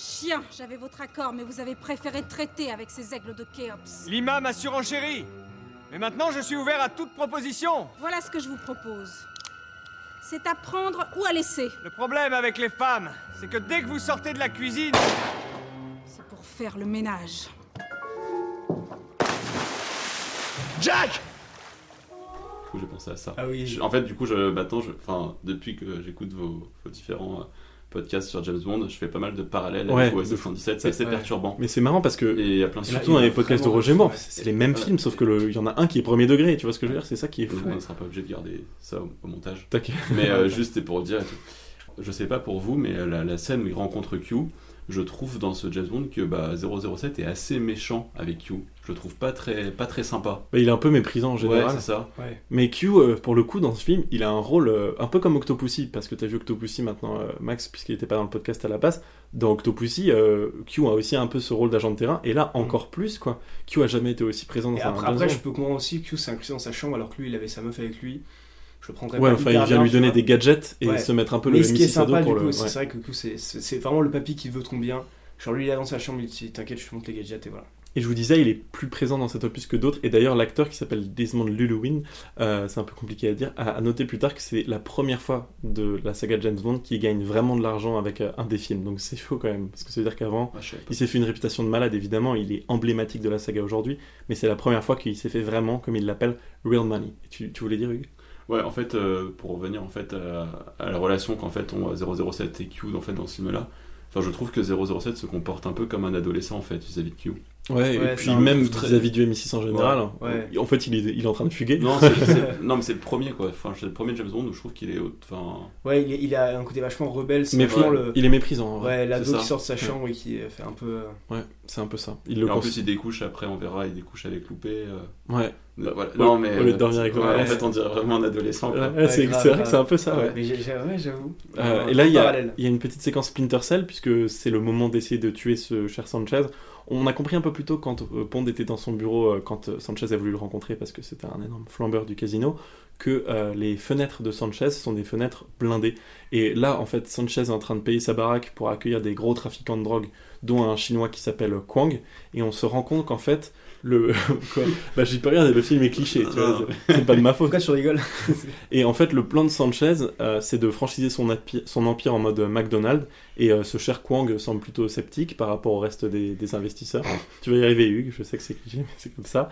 Chien, j'avais votre accord, mais vous avez préféré traiter avec ces aigles de Kéops. L'imam a surenchéri. Mais maintenant, je suis ouvert à toute proposition. Voilà ce que je vous propose. C'est à prendre ou à laisser. Le problème avec les femmes, c'est que dès que vous sortez de la cuisine, C'est pour faire le ménage. Jack coup, j'ai pensé à ça. Ah oui. Je- en fait, du coup, je, maintenant, je, enfin, depuis que j'écoute vos, vos différents euh, podcasts sur James Bond, je fais pas mal de parallèles Ouais, avec OS de fou. 77. C'est assez Ouais. perturbant. Mais c'est marrant parce que, Et il y a plein de surtout choses. dans les podcasts de Roger Moore, c'est les mêmes Ouais. films, sauf que le- il y en a un qui est premier degré, tu vois ce que je veux dire C'est ça qui est fou. On ne sera pas obligé de garder ça au, au montage. T'inquiète. Mais euh, juste, c'est pour dire et. Je sais pas pour vous, mais euh, la, la scène où il rencontre Q, je trouve dans ce James Bond que bah, 007 est assez méchant avec Q. Je le trouve pas très, pas très sympa. Bah, il est un peu méprisant en général. Ouais, c'est ça. Ouais. Mais Q, euh, pour le coup, dans ce film, il a un rôle euh, un peu comme Octopussy, parce que t'as vu Octopussy maintenant, euh, Max, puisqu'il était pas dans le podcast à la base. Dans Octopussy, euh, Q a aussi un peu ce rôle d'agent de terrain, et là encore plus, quoi. Q a jamais été aussi présent dans Et un après, je peux comprendre aussi que Q s'est incrusté dans sa chambre alors que lui, il avait sa meuf avec lui. Je prendrais Ouais, pas enfin, il vient bien, lui donner des gadgets et se mettre un peu Mais le ce qui est M6 à dos sympa, pour du le- coup, c'est vrai que c'est- vraiment le papy qui veut ton bien. Genre, lui, il est dans sa chambre, il dit T'inquiète, je te montre les gadgets et voilà. Et je vous disais, il est plus présent dans cet opus que d'autres. Et d'ailleurs, l'acteur qui s'appelle Desmond Llewellyn, euh, c'est un peu compliqué à dire, a, noté plus tard que c'est la première fois de la saga James Bond qui gagne vraiment de l'argent avec euh, un des films. Donc c'est faux quand même, parce que ça veut dire qu'avant, Ah, il s'est fait une réputation de malade. Évidemment, il est emblématique de la saga aujourd'hui, mais c'est la première fois qu'il s'est fait vraiment, comme il l'appelle, real money. Et tu, tu voulais dire, Hugues? Ouais, en fait, euh, pour revenir en fait à, à la relation qu'en fait ont 007 et Q en fait dans ce film-là. Enfin, je trouve que 007 se comporte un peu comme un adolescent en fait vis-à-vis de Q. Ouais, et puis même vis-à-vis du M6 en général, hein. Ouais. en fait, il est, il est en train de fuguer. Non, non, mais c'est le premier quoi. Enfin, c'est le premier James Bond où je trouve qu'il est. Enfin, Ouais, il, est- il a un côté vachement rebelle. C'est le. il est méprisant. Ouais, l'ado qui sort de sa Ouais. chambre et qui euh, fait un peu. euh, Ouais, c'est un peu ça. Il et le en plus, il découche après, on verra, il découche avec Loupé. euh, Ouais. Voilà. Au- Non, mais. au lieu de euh, dormir avec ouais. En fait, on dirait vraiment un adolescent. Ouais, c'est vrai que c'est un peu ça, ouais. Mais j'avoue. Euh, et là, il y, a, parallèle. il y a une petite séquence Splinter Cell, puisque c'est le moment d'essayer de tuer ce cher Sanchez. On a compris un peu plus tôt quand euh, Bond était dans son bureau, quand Sanchez a voulu le rencontrer, parce que c'était un énorme flambeur du casino, que euh, les fenêtres de Sanchez sont des fenêtres blindées. Et là, en fait, Sanchez est en train de payer sa baraque pour accueillir des gros trafiquants de drogue, dont un chinois qui s'appelle Kwang. Et on se rend compte qu'en fait, le. Quoi Bah, j'y peux rien, le film est cliché, tu vois, c'est- pas de ma faute. Pourquoi tu rigoles Et en fait, le plan de Sanchez, euh, c'est de franchiser son, empire en mode McDonald's. Et euh, ce cher Kwang semble plutôt sceptique par rapport au reste des, des investisseurs. tu vas y arriver, Hugues, je sais que c'est cliché, mais c'est comme ça.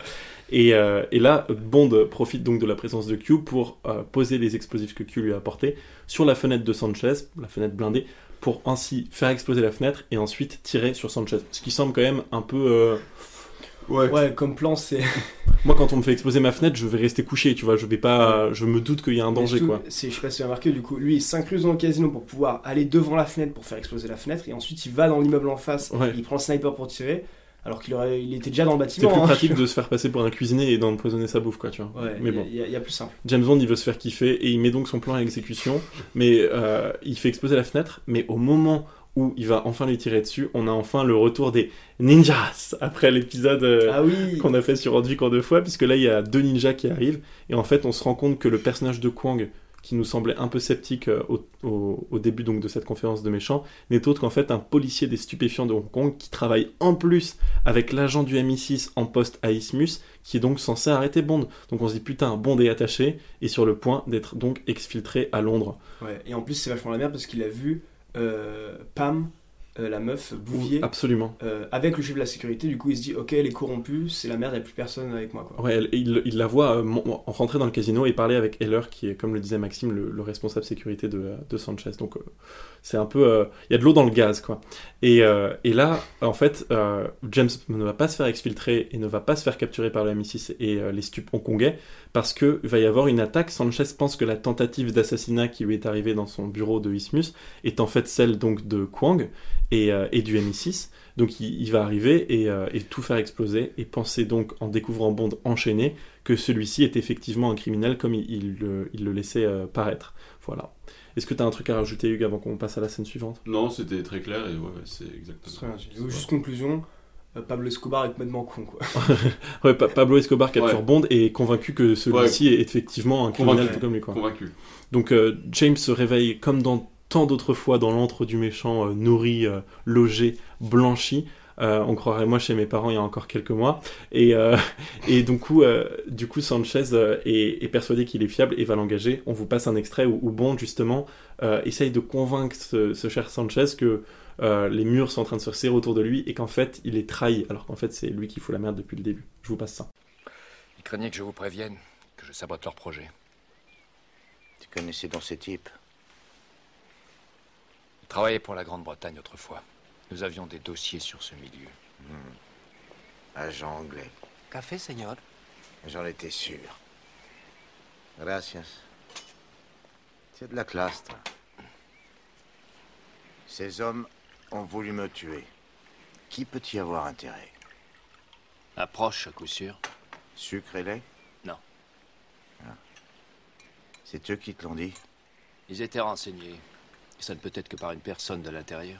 Et, euh, et là, Bond profite donc de la présence de Q pour euh, poser les explosifs que Q lui a apportés sur la fenêtre de Sanchez, la fenêtre blindée, pour ainsi faire exploser la fenêtre et ensuite tirer sur Sanchez. Ce qui semble quand même un peu. Ouais. comme plan, c'est. Moi, quand on me fait exploser ma fenêtre, je vais rester couché, tu vois. Je vais pas. Je me doute qu'il y a un danger, surtout, quoi. c'est- Je sais pas si tu as remarqué, du coup, lui il s'incruse dans le casino pour pouvoir aller devant la fenêtre pour faire exploser la fenêtre, et ensuite il va dans l'immeuble en face, Ouais. il prend le sniper pour tirer, alors qu'il aurait, il était déjà dans le C'est bâtiment. plus hein. pratique de se faire passer pour un cuisinier et d'empoisonner sa bouffe, quoi, tu vois. Ouais, mais il y a- bon. il y, a- il y a plus simple. James Bond, il veut se faire kiffer et il met donc son plan à exécution, mais euh, il fait exploser la fenêtre. Mais au moment où il va enfin lui tirer dessus, on a enfin le retour des ninjas après l'épisode euh, Ah oui qu'on a fait sur Rendu cours deux fois, puisque là il y a deux ninjas qui arrivent et en fait on se rend compte que le personnage de Kwang qui nous semblait un peu sceptique euh, au, au- au début donc de cette conférence de méchants, n'est autre qu'en fait un policier des stupéfiants de Hong Kong qui travaille en plus avec l'agent du MI6 en poste à Isthmus, qui est donc censé arrêter Bond. Donc on se dit putain, Bond est attaché et sur le point d'être donc exfiltré à Londres. Ouais, et en plus c'est vachement la merde parce qu'il a vu Pam, euh, la meuf Bouvier, Absolument. euh, avec le chef de la sécurité, du coup il se dit ok elle est corrompue, c'est la merde, il n'y a plus personne avec moi quoi. Ouais, elle- il, il la voit euh, rentrer dans le casino et parler avec Heller, qui est, comme le disait Maxime, le, le responsable sécurité de, de Sanchez. Donc, euh, c'est un peu. Il y a de l'eau dans le gaz, quoi. Et, et là, en fait, James ne va pas se faire exfiltrer et ne va pas se faire capturer par le MI6 et les stupes hongkongais parce qu'il va y avoir une attaque. Sanchez pense que la tentative d'assassinat qui lui est arrivée dans son bureau de Isthmus est en fait celle donc de Kwang et, euh, et du MI6. Donc il, il va arriver et, euh, et tout faire exploser et penser donc en découvrant Bond enchaîné que celui-ci est effectivement un criminel comme il, il le, il le laissait euh, paraître. Voilà. Est-ce que tu as un truc à rajouter Hugues avant qu'on passe à la scène suivante? Non, c'était très clair et ouais, c'est exactement. Dit, Juste conclusion, Pablo Escobar est complètement con quoi. Ouais, Pa- Pablo Escobar capture Ouais. Bond et est convaincu que celui-ci est effectivement un criminel Convaincu. tout comme lui. Quoi. Convaincu. Donc euh, James se réveille comme dans tant d'autres fois dans l'antre du méchant, euh, nourri, euh, logé, blanchi. Euh, on croirait moi chez mes parents il y a encore quelques mois. Et, euh, et du, coup, euh, du coup, Sanchez euh, est, est persuadé qu'il est fiable et va l'engager. On vous passe un extrait où, où Bond, justement, euh, essaye de convaincre ce, ce cher Sanchez que euh, les murs sont en train de se resserrer autour de lui et qu'en fait, il est trahi, alors qu'en fait, c'est lui qui fout la merde depuis le début. Je vous passe ça. Ils craignaient que je vous prévienne, que je sabote leur projet. Tu connaissais donc ces types Ils travaillaient pour la Grande-Bretagne autrefois. Nous avions des dossiers sur ce milieu. Agent anglais. Café, señor. J'en étais sûr. Gracias. As de la classe, toi. Ces hommes ont voulu me tuer. Qui peut y avoir intérêt? Approche, à coup sûr. Sucre et lait? Non. Ah. C'est eux qui te l'ont dit? Ils étaient renseignés. Et ça ne peut être que par une personne de l'intérieur.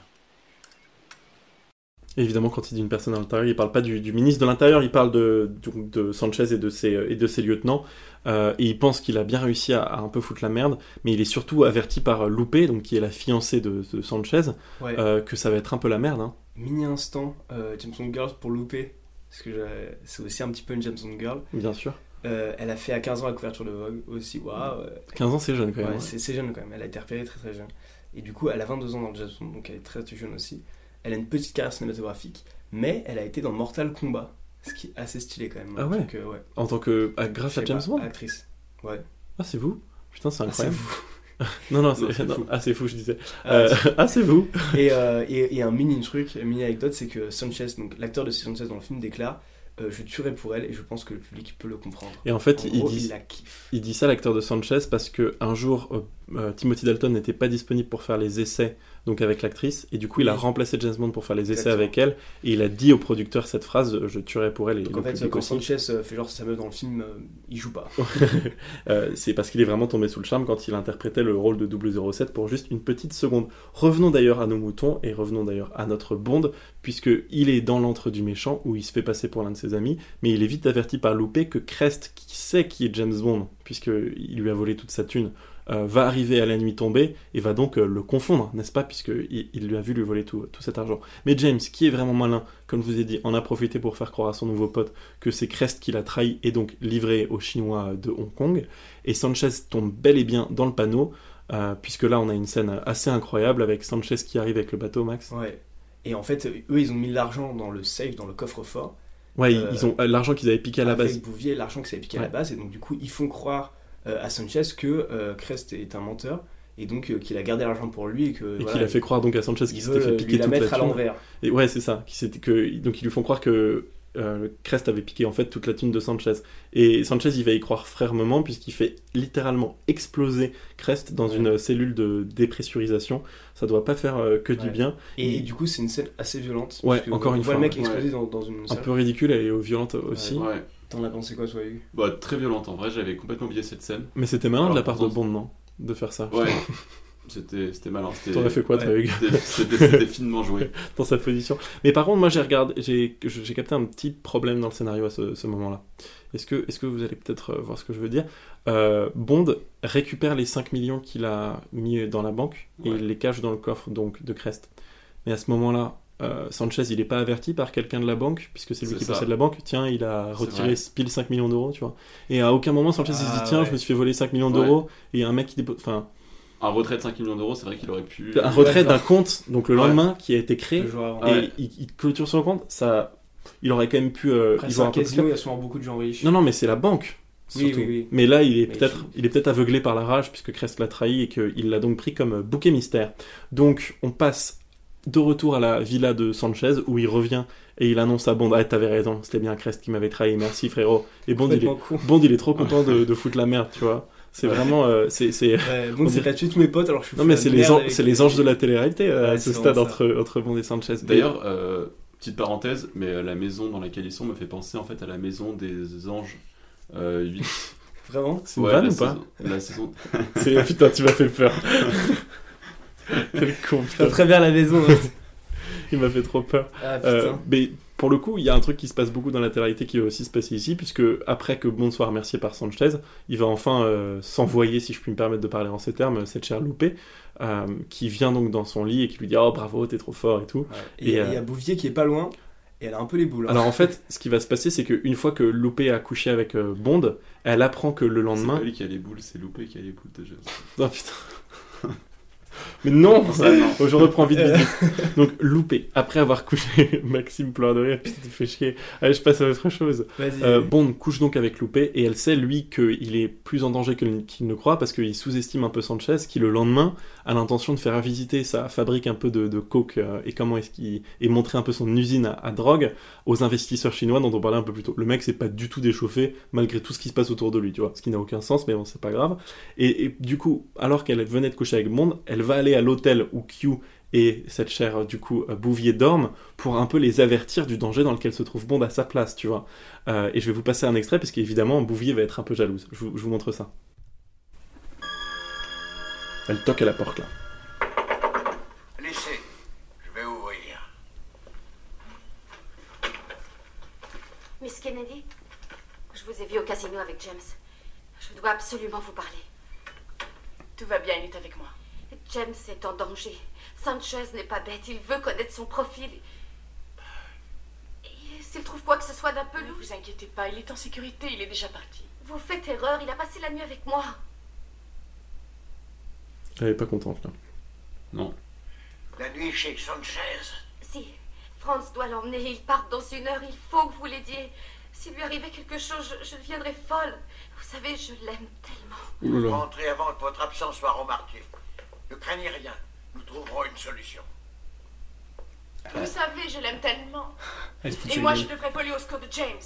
Évidemment, quand il dit une personne à l'intérieur, il parle pas du, du ministre de l'Intérieur, il parle de, de, de Sanchez et de ses, et de ses lieutenants. Euh, et il pense qu'il a bien réussi à, à un peu foutre la merde, mais il est surtout averti par Loupé, donc qui est la fiancée de, de Sanchez, Ouais. euh, que ça va être un peu la merde. Hein. Mini instant, euh, James Bond Girls pour louper, parce que c'est aussi un petit peu une James Bond Girl. Bien sûr. Euh, elle a fait à 15 ans la couverture de Vogue aussi, waouh. euh, 15 ans, c'est jeune quand même. Ouais, hein. c'est c'est jeune quand même, elle a été repérée très très jeune. Et du coup, elle a 22 ans dans le James Bond, donc elle est très jeune aussi. Elle a une petite carrière cinématographique, mais elle a été dans Mortal Kombat, ce qui est assez stylé quand même. Ah ouais euh. En tant que. ah, grâce à James Bond Actrice, ouais. Ah, c'est vous? Putain, c'est Ah, c'est incroyable. vous. non, non, c'est fou. Ah, c'est fou, je disais. Ah, Euh, c'est- ah, c'est vous et, euh, et, et un mini truc, une mini anecdote, c'est que Sanchez, donc l'acteur de Sanchez dans le film, déclare euh, Je tuerai pour elle et je pense que le public peut le comprendre. Et en fait, En il, gros, dit, il la kiffe. il dit ça, l'acteur de Sanchez, parce que un jour, euh, euh, Timothy Dalton n'était pas disponible pour faire les essais donc avec l'actrice, et du coup, il a Oui. remplacé James Bond pour faire les essais Exactement. avec elle, et il a dit au producteur cette phrase euh, Je tuerai pour elle, et Donc en fait, quand. Sanchez euh, fait genre sa meuf dans le film, euh, il joue pas. Euh, c'est parce qu'il est vraiment tombé sous le charme quand il interprétait le rôle de 007 pour juste une petite seconde. Revenons d'ailleurs à nos moutons et revenons d'ailleurs à notre Bond, puisque il est dans l'antre du méchant où il se fait passer pour l'un de ses amis, mais il est vite averti par Loupé que Crest, qui sait qui est James Bond, puisqu'il lui a volé toute sa thune, va arriver à la nuit tombée et va donc euh, le confondre, n'est-ce pas, puisqu'il il lui a vu lui voler tout, tout cet argent. Mais James, qui est vraiment malin, comme je vous ai dit, en a profité pour faire croire à son nouveau pote que c'est Crest qui l'a trahi et donc livré aux Chinois de Hong Kong. Et Sanchez tombe bel et bien dans le panneau, euh, puisque là on a une scène assez incroyable avec Sanchez qui arrive avec le bateau, Max. Ouais. Et en fait, eux, ils ont mis l'argent dans le safe, dans le coffre-fort. Ouais, ils- Euh, ils ont euh, l'argent qu'ils avaient piqué à la base. Bouvier, l'argent qui s'avait piqué à la base, et donc du coup, ils font croire euh, à Sanchez que euh, Crest est un menteur, et donc euh, qu'il a gardé l'argent pour lui, et que. Et voilà, qu'il a fait croire donc à Sanchez qu'il s'était fait piquer la toute mettre à thune. l'envers. Et ouais, c'est ça. Qui que, donc ils lui font croire que euh, Crest avait piqué en fait toute la thune de Sanchez. Et Sanchez, il va y croire fermement puisqu'il fait littéralement exploser Crest dans une cellule de dépressurisation. Ça doit pas faire euh, que du bien. Et, Il- du coup, c'est une scène assez violente. Ouais, parce que encore on une voit fois, le mec ouais. exploser dans, dans une un salle. peu ridicule et violente aussi. T'en as pensé quoi, toi, Hugues? Bah, très violente en vrai, j'avais complètement oublié cette scène. Mais c'était malin de la part de Bond, non De faire ça. Ouais, c'était c'était malin. c'était- T'aurais fait quoi, toi, Ouais. Hugues C'était- finement joué. dans sa position. Mais par contre, moi, j'ai regardé, j'ai j'ai capté un petit problème dans le scénario à ce, ce moment-là. Est-ce que, est que vous allez peut-être euh, voir ce que je veux dire? Euh, Bond récupère les 5 millions qu'il a mis dans la banque et Ouais. il les cache dans le coffre donc de Crest. Mais à ce moment-là, euh, Sanchez, il n'est pas averti par quelqu'un de la banque, puisque c'est lui qui ça. possède la banque. Tiens, il a retiré pile 5 millions d'euros, tu vois. Et à aucun moment, Sanchez il se Ah, dit Tiens, ouais. je me suis fait voler 5 millions Ouais. d'euros. Et il y a un mec qui dépose. Enfin, Un retrait de 5 millions d'euros, c'est vrai qu'il aurait pu. un retrait d'un compte, donc le Ouais. lendemain, qui a été créé et Ouais. il, il clôture son compte, ça, il aurait quand même pu euh, Après, y c'est voir un un peu plus casino, clair. il y a souvent beaucoup de gens riches. Non, non, mais c'est la banque. Oui, surtout. oui, oui. Mais là, il est peut-être, il- il est peut-être aveuglé par la rage puisque Crest l'a trahi et qu'il l'a donc pris comme euh, bouquet mystère. Donc, on passe de retour à la villa de Sanchez où il revient et il annonce à Bond Ah, t'avais raison, c'était bien Crest qui m'avait trahi, merci frérot. Et Bond, il est. Bond, il est trop content de, de foutre la merde, tu vois. C'est Ouais. vraiment, euh, c'est, c'est, Ouais, bon, On c'est tué tous mes potes alors je suis non mais c'est les, an- c'est les les- anges de la télé-réalité euh, à Ouais, ce c'est stade entre, entre Bond et Sanchez. D'ailleurs, euh, petite parenthèse, mais euh, la maison dans laquelle ils sont me fait penser en fait à la maison des anges euh, 8. Vraiment? C'est une vanne ou pas? La saison. C'est putain, tu m'as fait peur. Quel con, putain. très bien la maison. hein. il m'a fait trop peur. Ah, putain. Euh, mais pour le coup, il y a un truc qui se passe beaucoup dans la télé-réalité qui va aussi se passer ici, puisque après que Bond soit remercié par Sanchez, il va enfin euh, s'envoyer, si je puis me permettre de parler en ces termes, cette chère loupée, euh, qui vient donc dans son lit et qui lui dit Oh bravo, t'es trop fort et tout. Et il y a- euh, il y a Bouvier qui est pas loin, et elle a un peu les boules. hein. alors en fait, ce qui va se passer, c'est qu'une fois que Loupé a couché avec euh, Bond, elle apprend que le C'est lendemain. pas lui qui a les boules, c'est Loupé qui a les boules déjà. Oh putain. Mais non, Je reprends vite, vite, vite. Donc Loupé, après avoir couché, Maxime pleure de rire, putain, tu fais chier. Allez, je passe à autre chose. Euh, Bond couche donc avec Loupé et elle sait lui qu'il est plus en danger qu'il ne croit parce qu'il sous-estime un peu Sanchez qui le lendemain a l'intention de faire visiter sa fabrique un peu de, de coke euh, et comment est-ce qu'il et montrer un peu son usine à, à drogue aux investisseurs chinois dont on parlait un peu plus tôt. Le mec s'est pas du tout déchauffé malgré tout ce qui se passe autour de lui, tu vois, ce qui n'a aucun sens mais bon c'est pas grave. Et, et du coup, alors qu'elle venait de coucher avec Bond, elle va aller à l'hôtel où Q et cette chère du coup euh, Bouvier dorment pour un peu les avertir du danger dans lequel se trouve Bond à sa place, tu vois. Euh, et je vais vous passer un extrait parce qu'évidemment Bouvier va être un peu jalouse. Je vous, je vous montre ça. Elle toque à la porte là. Laissez, je vais ouvrir. Miss Kennedy, je vous ai vu au casino avec James. Je dois absolument vous parler. Tout va bien, il est avec moi. James est en danger. Sanchez n'est pas bête, il veut connaître son profil. Et s'il trouve quoi que ce soit d'un peu Ne louche, vous inquiétez pas, il est en sécurité, il est déjà parti. vous faites erreur, il a passé la nuit avec moi. Elle est pas contente là. Non. La nuit chez Sanchez. Si Franz doit l'emmener, il part dans une heure, il faut que vous l'aidiez. S'il lui arrivait quelque chose, je, je deviendrais folle. Vous savez, je l'aime tellement. Rentrez avant que votre absence soit remarquée. Ne craignez rien, nous trouverons une solution. Vous savez, je l'aime tellement. Et moi, je devrais voler au secours de James.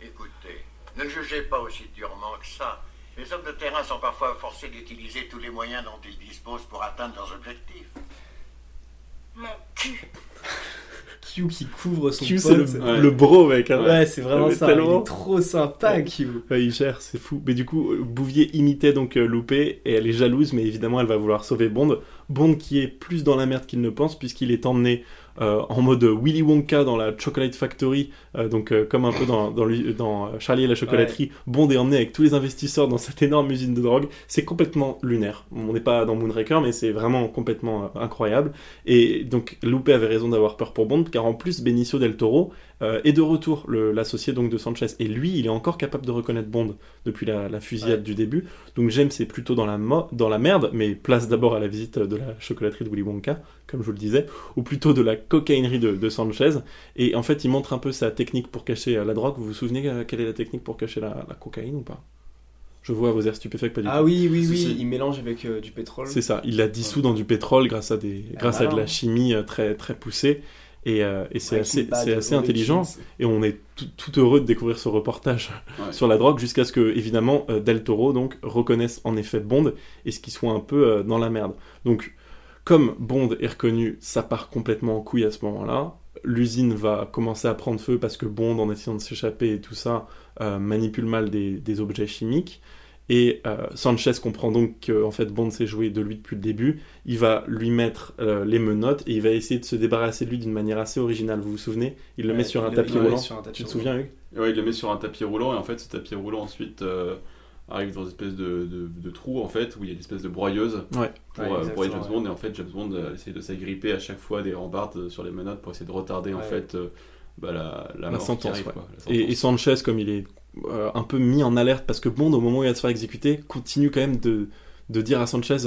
Écoutez, ne jugez pas aussi durement que ça. Les hommes de terrain sont parfois forcés d'utiliser tous les moyens dont ils disposent pour atteindre leurs objectifs. Mon cul. Q qui couvre son Q c'est le, le bro mec. hein. Ouais, c'est vraiment Mais ça. tellement. Il est trop sympa, Ouais. Q. Ouais, il gère, c'est fou. Mais du coup, Bouvier imitait donc euh, Loupé et elle est jalouse, mais évidemment, elle va vouloir sauver Bond. Bond qui est plus dans la merde qu'il ne pense, puisqu'il est emmené euh, en mode Willy Wonka dans la Chocolate Factory, euh, donc euh, comme un peu dans, dans, dans Charlie et la chocolaterie. Bond est emmené avec tous les investisseurs dans cette énorme usine de drogue. C'est complètement lunaire. On n'est pas dans Moonraker, mais c'est vraiment complètement euh, incroyable. Et donc, Loupé avait raison d'avoir peur pour Bond, car en plus, Benicio del Toro euh, est de retour, l'associé donc de Sanchez. Et lui, il est encore capable de reconnaître Bond depuis la, la fusillade du début. Donc James est plutôt dans la, mo- dans la merde, mais place d'abord à la visite de la chocolaterie de Willy Wonka, comme je vous le disais, ou plutôt de la cocaïnerie de, de Sanchez. Et en fait, il montre un peu sa technique pour cacher euh, la drogue. Vous vous souvenez euh, quelle est la technique pour cacher la, la cocaïne ou pas? Je vois vos airs stupéfaits que pas du Ah tout. oui, oui, oui. Il mélange avec euh, du pétrole. C'est ça, il la dissout dans du pétrole grâce à, des, Ah, grâce à de la chimie euh, très, très poussée. Et, euh, et c'est assez, intelligent. Et on est tout, tout heureux de découvrir ce reportage Ouais. sur la drogue jusqu'à ce que, évidemment, euh, Del Toro donc, reconnaisse en effet Bond et ce qu'il soit un peu euh, dans la merde. Donc, comme Bond est reconnu, ça part complètement en couille à ce moment-là. L'usine va commencer à prendre feu parce que Bond, en essayant de s'échapper et tout ça, manipule mal des, des objets chimiques. Et euh, Sanchez comprend donc que en fait Bond s'est joué de lui depuis le début. Il va lui mettre euh, les menottes et il va essayer de se débarrasser de lui d'une manière assez originale. Vous vous souvenez? Il le Ouais, met sur un le- tapis roulant. sur un tapis tu te roulant. souviens, Hugues? Ouais, il le met sur un tapis roulant et en fait ce tapis roulant ensuite euh, arrive dans une espèce de, de, de trou en fait où il y a une espèce de broyeuse Ouais. pour, Ouais, euh, pour James Bond et en fait James Bond euh, essaie de s'agripper à chaque fois des rambardes sur les menottes pour essayer de retarder en fait euh, bah, la, la, la sentence, arrive, ouais. quoi, la sentence. Et, et Sanchez, comme il est euh, un peu mis en alerte parce que Bond, au moment où il va se faire exécuter, continue quand même de, de dire à Sanchez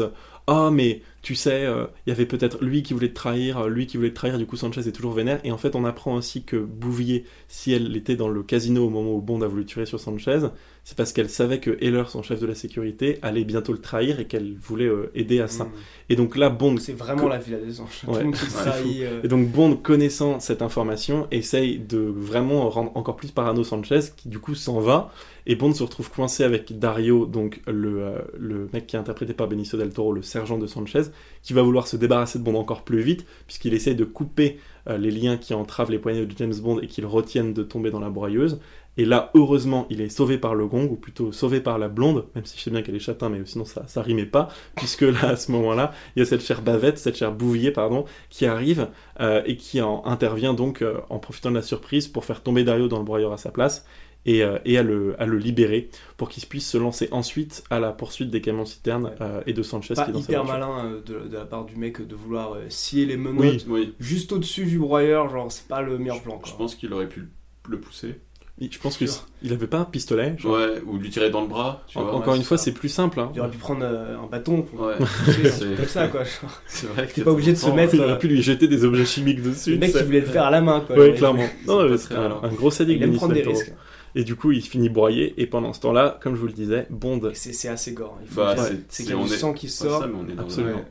Ah, mais tu sais, euh, il y avait peut-être lui qui voulait te trahir, euh, lui qui voulait te trahir, du coup Sanchez est toujours vénère. Et en fait, on apprend aussi que Bouvier, si elle était dans le casino au moment où Bond a voulu tirer sur Sanchez, c'est parce qu'elle savait que Heller, son chef de la sécurité, allait bientôt le trahir et qu'elle voulait euh, aider à ça. Mm. Et donc là, Bond. C'est vraiment la villa des anges. Ouais. Ouais, trahit. euh, Et donc Bond, connaissant cette information, essaye de vraiment rendre encore plus parano Sanchez, qui du coup s'en va. Et Bond se retrouve coincé avec Dario, donc le, le mec qui est interprété par Benicio del Toro, le sergent de Sanchez, qui va vouloir se débarrasser de Bond encore plus vite, puisqu'il essaye de couper euh, les liens qui entravent les poignets de James Bond et qui le retiennent de tomber dans la broyeuse. Et là, heureusement, il est sauvé par le gong, ou plutôt sauvé par la blonde, même si je sais bien qu'elle est châtain, mais sinon ça, ça rimait pas, puisque là, à ce moment-là, il y a cette chère bavette, cette chère bouvier, pardon, qui arrive euh, et qui en, intervient donc euh, en profitant de la surprise pour faire tomber Dario dans le broyeur à sa place et, euh, et à, le, à le libérer pour qu'il puisse se lancer ensuite à la poursuite des camions citernes euh, et de Sanchez Pas qui est dans sa hyper voiture. malin euh, de, de la part du mec de vouloir euh, scier les menottes Oui, juste au-dessus du broyeur, genre c'est pas le meilleur plan. je pense qu'il aurait pu le pousser. Je pense que Sûr. il avait pas un pistolet. genre. Ouais, ou lui tirer dans le bras. Tu En- vois, encore ouais, une fois, c'est plus simple. hein. Il aurait pu prendre euh, un bâton pour Ouais, c'est- comme ça quoi. C'est vrai que T'es pas obligé de se mettre. Il aurait pu lui jeter des objets chimiques dessus. le mec qui voulait le faire à la main quoi. Oui, Genre, clairement. c'est Non, c'est un, un gros sadique, Il aime prendre des risques. Et du coup, il finit broyé. Et pendant ce temps-là, comme je vous le disais, Bond. C'est c'est assez gore. Il faut Bah, c'est- c'est c'est- qu'il y a du est- sang qui sort. ça, mais on est dans Absolument.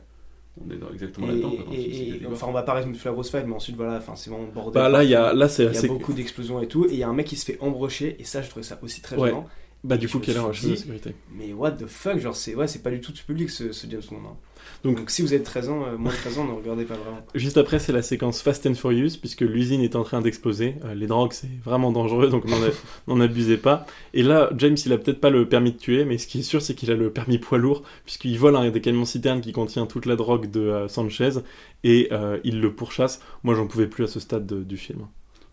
On est dans exactement Et, là-dedans. et- et- enfin, on va pas résumer toute la grosse fight, mais ensuite, voilà, enfin, c'est vraiment bordel. Bah là, il y a, là, c'est Il y a assez. beaucoup d'explosions et tout, et il y a un mec qui se fait embrocher, et ça, je trouvais ça aussi très Ouais. gênant. Bah du coup, quelle suis de sécurité Mais what the fuck, genre, c'est ouais, pas du tout du public ce, ce James Bond. hein. Donc- Donc, si vous êtes 13 ans, euh, moins de 13 ans, ne regardez pas vraiment. Juste après, c'est la séquence Fast and Furious, puisque l'usine est en train d'exploser. Euh, les drogues, c'est vraiment dangereux, donc n'en abusez pas. Et là, James, il a peut-être pas le permis de tuer, mais ce qui est sûr, c'est qu'il a le permis poids lourd, puisqu'il vole un des camions citernes qui contient toute la drogue de euh, Sanchez, et euh, il le pourchasse. Moi, j'en pouvais plus à ce stade de- du film.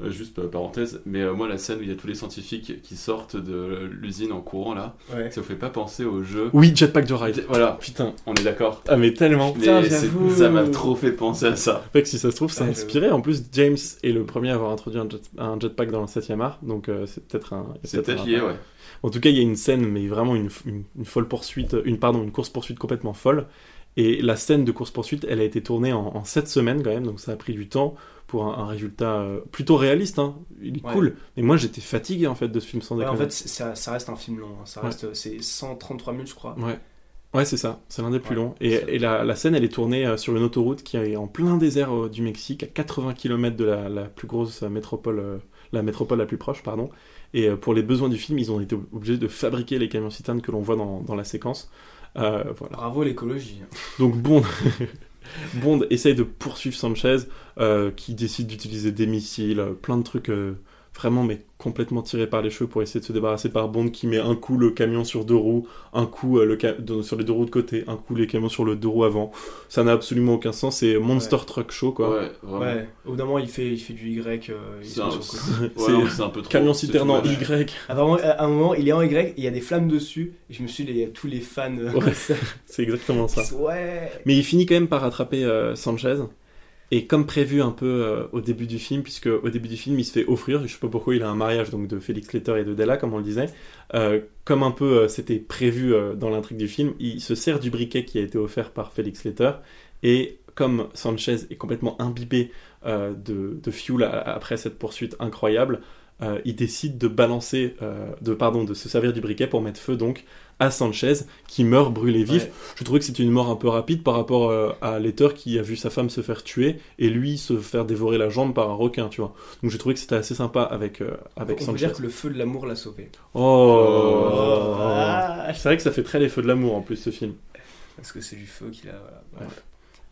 Euh, juste euh, parenthèse, mais euh, moi la scène où il y a tous les scientifiques qui sortent de l'usine en courant là, Ouais. ça vous fait pas penser au jeu Oui, Jetpack Joyride. Voilà, Putain. on est d'accord. Ah, mais tellement. Putain, Mais j'avoue. ça m'a trop fait penser à ça. Fait que si ça se trouve, ça a Ouais, inspiré. En plus, James est le premier à avoir introduit un, jet- un jetpack dans le 7 art, donc euh, c'est peut-être un. C'est peut-être lié, ouais. En tout cas, il y a une scène, mais vraiment une, une, une folle poursuite, une pardon, une course poursuite complètement folle. Et la scène de course poursuite, elle a été tournée en, en 7 semaines quand même, donc ça a pris du temps pour un, un résultat euh, plutôt réaliste. Hein. Il est Ouais. cool. Mais moi, j'étais fatigué en fait de ce film sans Ouais, en fait, ça, ça reste un film long. hein. Ça Ouais. reste, c'est 133 minutes, je crois. Ouais. Ouais, c'est ça. C'est l'un des plus longs. Et, la, la scène, elle est tournée euh, sur une autoroute qui est en plein désert euh, du Mexique, à 80 km de la, la plus grosse euh, métropole, euh, la métropole la plus proche, pardon. Et euh, pour les besoins du film, ils ont été obligés de fabriquer les camions citernes que l'on voit dans, dans la séquence. Euh, voilà. Bravo l'écologie. Donc Bond, Bond essaye de poursuivre Sanchez, euh, qui décide d'utiliser des missiles, euh, plein de trucs euh, vraiment mais complètement tirés par les cheveux pour essayer de se débarrasser par Bond, qui met un coup le camion sur deux roues, un coup euh, le ca- sur les deux roues de côté, un coup les camions sur le deux roues avant. Ça n'a absolument aucun sens. C'est Monster Truck Show quoi. Ouais, vraiment. Ouais, au bout d'un moment, il fait, il fait du Y. euh, C'est un, ouais, un peu trop. Camion c'est citerne en. Y. À un moment- à un moment, il est en Y et il y a des flammes dessus. Et je me suis dit, il y a tous les fans. euh, Ouais, c'est exactement ça. ouais. Mais il finit quand même par rattraper euh, Sanchez. Et comme prévu un peu euh, au début du film, puisque au début du film il se fait offrir, je sais pas pourquoi il a un mariage donc de Félix Leiter et de Della comme on le disait, euh, comme un peu euh, c'était prévu dans l'intrigue du film, il se sert du briquet qui a été offert par Félix Leiter et comme Sanchez est complètement imbibé de, de fuel après cette poursuite incroyable, il décide de balancer, de pardon, de se servir du briquet pour mettre feu donc à Sanchez qui meurt brûlé vif. Ouais. Je trouvais que c'était une mort un peu rapide par rapport euh, à Letter qui a vu sa femme se faire tuer et lui se faire dévorer la jambe par un requin, tu vois. Donc j'ai trouvé que c'était assez sympa avec euh, avec On Sanchez. dire que le feu de l'amour l'a sauvé. Oh, Ah. C'est vrai que ça fait très les feux de l'amour en plus ce film. Parce que c'est du feu qu'il a. Voilà. Bref.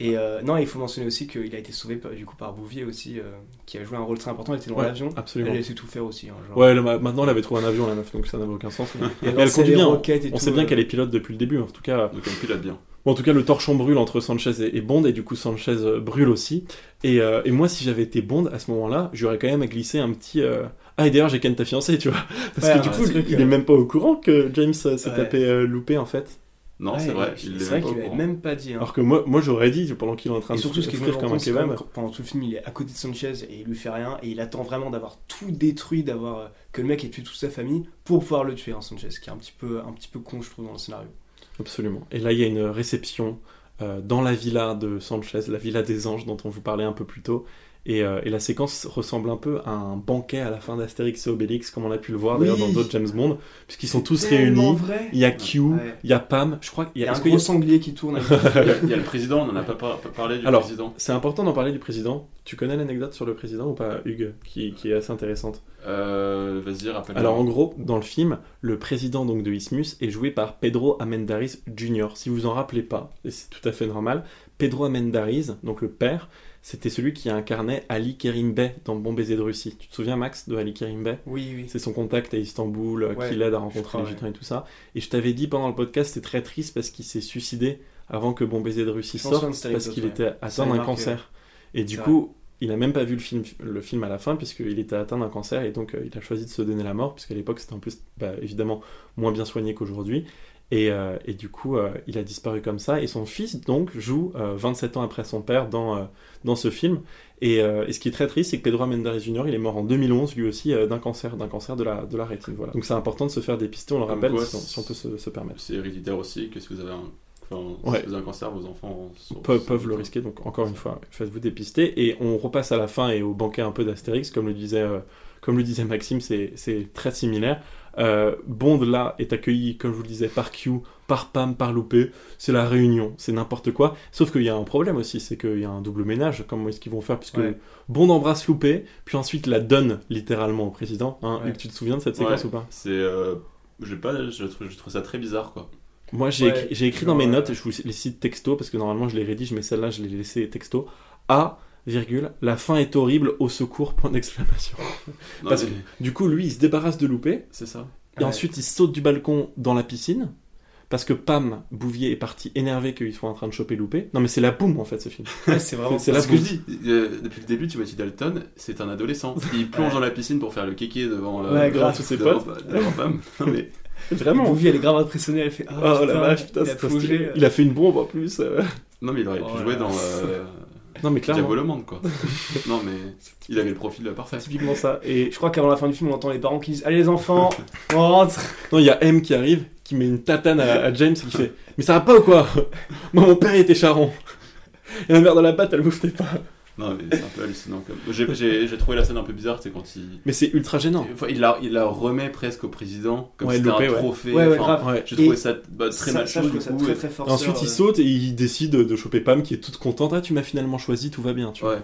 Et euh, non, il faut mentionner aussi qu'il a été sauvé par- du coup par Bouvier aussi, euh, qui a joué un rôle très important. Elle était dans Ouais, l'avion. absolument. Elle a laissé tout faire aussi. hein, genre. Ouais, le- maintenant elle avait trouvé un avion la meuf, donc ça n'avait aucun sens. mais- Et elle conduit bien. On tout, sait bien euh. qu'elle est pilote depuis le début, en tout cas. Donc elle pilote bien. Bon, en tout cas, le torchon brûle entre Sanchez et, et Bond, et du coup, Sanchez euh, brûle aussi. Et, euh, et moi, si j'avais été Bond à ce moment-là, j'aurais quand même glissé un petit. euh, Ah, et d'ailleurs, j'ai ken ta fiancée, tu vois. Parce Ouais, que du coup, truc, il euh. est même pas au courant que James s'est Ouais. tapé euh, loupé, en fait. Non, Ouais, c'est vrai, c'est il c'est l'est vrai qu'il au lui avait courant. même pas dit. hein. Alors que moi, moi j'aurais dit, pendant qu'il est en train Et de surtout, ce qui est comme un kebab. pendant tout le film, il est à côté de Sanchez et il lui fait rien et il attend vraiment d'avoir tout détruit, d'avoir euh, que le mec ait tué toute sa famille pour pouvoir le tuer, hein, Sanchez, ce qui est un petit peu, un petit peu con, je trouve, dans le scénario. Absolument. Et là, il y a une réception euh, dans la villa de Sanchez, la villa des anges dont on vous parlait un peu plus tôt. Et, euh, et la séquence ressemble un peu à un banquet à la fin d'Astérix et Obélix, comme on a pu le voir d'ailleurs Oui. dans d'autres James Bond, puisqu'ils sont tous réunis. vrai. Il y a Q, Ouais. il y a Pam, je crois qu'il Il y a un gros sanglier qui tourne. avec- Il y, a, il y a le président, on n'en a pas, par- pas parlé du Alors, président. c'est important d'en parler du président. Tu connais l'anecdote sur le président ou pas, Hugues, qui, qui est assez intéressante? Euh, Vas-y, rappelle-moi. Alors en gros, dans le film, le président donc de Isthmus est joué par Pedro Amendaris Jr. Si vous en rappelez pas, et c'est tout à fait normal, Pedro Amendaris, donc le père, c'était celui qui incarnait Ali Kerim Bey dans Bon baiser de Russie. Tu te souviens Max de Ali Kerim Bey? Oui, oui. C'est son contact à Istanbul euh, Ouais, qui l'aide à rencontrer crois, les ouais. gitans et tout ça. Et je t'avais dit pendant le podcast, c'est très triste parce qu'il s'est suicidé avant que Bon baiser de Russie sorte parce qu'il ouais. était atteint d'un cancer. Et du coup, il a même pas vu le film, le film à la fin puisqu'il était atteint d'un cancer et donc euh, il a choisi de se donner la mort puisqu'à l'époque c'était en plus bah, évidemment moins bien soigné qu'aujourd'hui. Et, euh, et du coup, euh, il a disparu comme ça. Et son fils, donc, joue euh, 27 ans après son père dans, euh, dans ce film. Et, euh, et ce qui est très triste, c'est que Pedro Mendes Jr., il est mort en 2011, lui aussi, euh, d'un cancer, d'un cancer de la, de la rétine. Voilà. Donc c'est important de se faire dépister, on le rappelle, quoi, si, on, si on peut se, se permettre. C'est héréditaire aussi, que si vous avez un, enfin, si Ouais. vous avez un cancer, vos enfants sont- peuvent, sont- peuvent le risquer. Donc encore une fois, faites-vous dépister. Et on repasse à la fin et au banquet un peu d'Astérix, comme le disait, euh, comme le disait Maxime, c'est très similaire. Euh, Bond là est accueilli, comme je vous le disais, par Q, par Pam, par Loupé. C'est la réunion, c'est n'importe quoi. Sauf qu'il y a un problème aussi, c'est qu'il y a un double ménage. Comment est-ce qu'ils vont faire? Puisque Ouais. Bond embrasse Loupé, puis ensuite la donne littéralement au président. Hein, Ouais. Tu te souviens de cette Ouais, séquence ou pas? C'est. euh, j'ai pas, je, trouve, je trouve ça très bizarre, quoi. Moi, j'ai Ouais, écrit, dans mes notes, et je vous les cite texto, parce que normalement je les rédige, mais celle-là je l'ai laissée texto. A, virgule, la fin est horrible, au secours, point d'exclamation. Non, Parce mais- que du coup, lui, il se débarrasse de Loupé, C'est ça. et Ouais. ensuite il saute du balcon dans la piscine, parce que Pam Bouvier est parti énervé qu'il soit en train de choper Loupé. Non, mais c'est la boum en fait, ce film. Ouais, c'est vraiment. C'est C'est la ce que je dis. Euh, depuis le début, Timothy Dalton, c'est un adolescent. Il plonge dans la piscine pour faire le kéké devant, euh, Ouais, ses Devant- potes. Devant. Non, mais Vraiment. Bouvier, elle est grave impressionnée, elle fait. Oh, Ah, la vache, putain, il a plongé, stylé. euh. Il a fait une bombe en plus. euh. Non, mais il aurait Oh pu jouer dans euh, Non, mais clairement. Diabolomande, quoi. non, mais il avait le profil parfait. Typiquement ça. Et Je crois qu'avant la fin du film, on entend les parents qui disent Allez, les enfants, on rentre. Non, il y a M qui arrive, qui met une tatane à, à James et qui fait Mais ça va pas ou quoi? Moi, mon père il était charron. Et la mère dans la patte, elle bouffait pas. Non, mais c'est un peu hallucinant. Comme... J'ai, trouvé la scène un peu bizarre, c'est quand il. Mais c'est ultra gênant. Enfin, il, la, il la remet presque au président, comme Ouais, si c'était un trophée. Ouais, ouais, Enfin, grave. Ouais. J'ai Et trouvé ça bah, très ça, macho, du coup. très et- très Et forceur. ensuite, il euh. saute et il décide de choper Pam qui est toute contente. Ah, tu m'as finalement choisi, tout va bien. Tu vois. Ouais.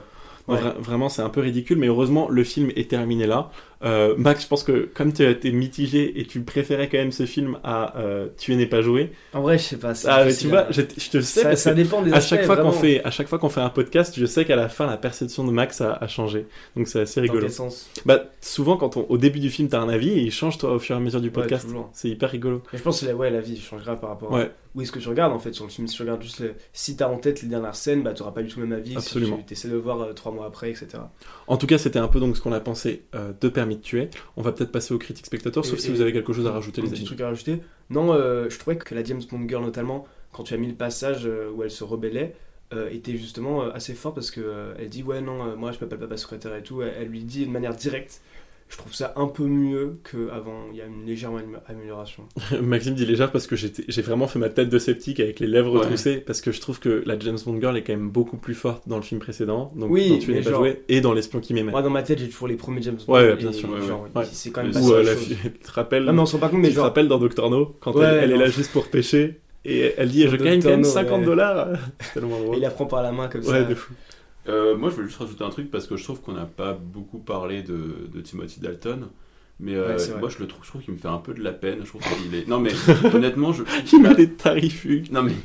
Non, Ouais. vra- vraiment, c'est un peu ridicule, mais heureusement, le film est terminé là. Euh, Max, je pense que comme tu as été mitigé et tu préférais quand même ce film à euh, Tuer n'est pas joué. En vrai, je sais pas. Ah, mais tu vois, je, je te sais ça, parce ça dépend des à aspects, chaque fois qu'on fait, à chaque fois qu'on fait un podcast, je sais qu'à la fin, la perception de Max a, a changé. Donc c'est assez Dans rigolo. quel sens? Bah, souvent, quand on, au début du film, t'as un avis et il change toi au fur et à mesure du podcast. c'est hyper rigolo. Et je pense que la, ouais, la vie changera par rapport Ouais. à où est-ce que tu regardes en fait sur le film. Si tu regardes juste le- si t'as en tête les dernières scènes, bah t'auras pas du tout le même avis. Absolument. Si tu essaies de le voir euh, trois mois après, etc. En tout cas, c'était un peu donc ce qu'on a pensé euh, de Permis de tuer. On va peut-être passer aux critiques spectateurs, sauf Et- si vous avez quelque chose à rajouter, les petit amis. truc à rajouter. Non, euh, je trouvais que la James Bond Girl notamment, quand tu as mis le passage euh, où elle se rebellait, euh, était justement assez fort parce que euh, elle dit ouais non, moi je m'appelle papa secrétaire et tout. Elle, elle lui dit de manière directe. Je trouve ça un peu mieux qu'avant. Il y a une légère amé- amélioration. Maxime dit légère parce que j'ai vraiment fait ma tête de sceptique avec les lèvres Ouais. retroussées parce que je trouve que la James Bond Girl est quand même beaucoup plus forte dans le film précédent, donc Oui, dans Tu n'es pas genre- joué, et dans L'espion qui m'aimait. Moi dans ma tête j'ai toujours les premiers James Bond. Ouais, bien sûr, ouais, genre, ouais. C'est quand même Ou euh, la fille- tu te rappelles, Non mais on se rend pas compte mais tu te rappelles dans Doctor No quand Ouais, elle, elle est là juste pour pêcher et elle dit je gagne quand même Dr. No, 50 ouais. dollars. Tellement Et il la prend par la main comme Ouais, ça. de fou. Euh, moi, je veux juste rajouter un truc parce que je trouve qu'on n'a pas beaucoup parlé de, de Timothy Dalton. Mais euh, Ouais, moi, je le trouve, je trouve qu'il me fait un peu de la peine. Je trouve qu'il est. Non, mais honnêtement, je. Il met des tarifuges. Non, mais.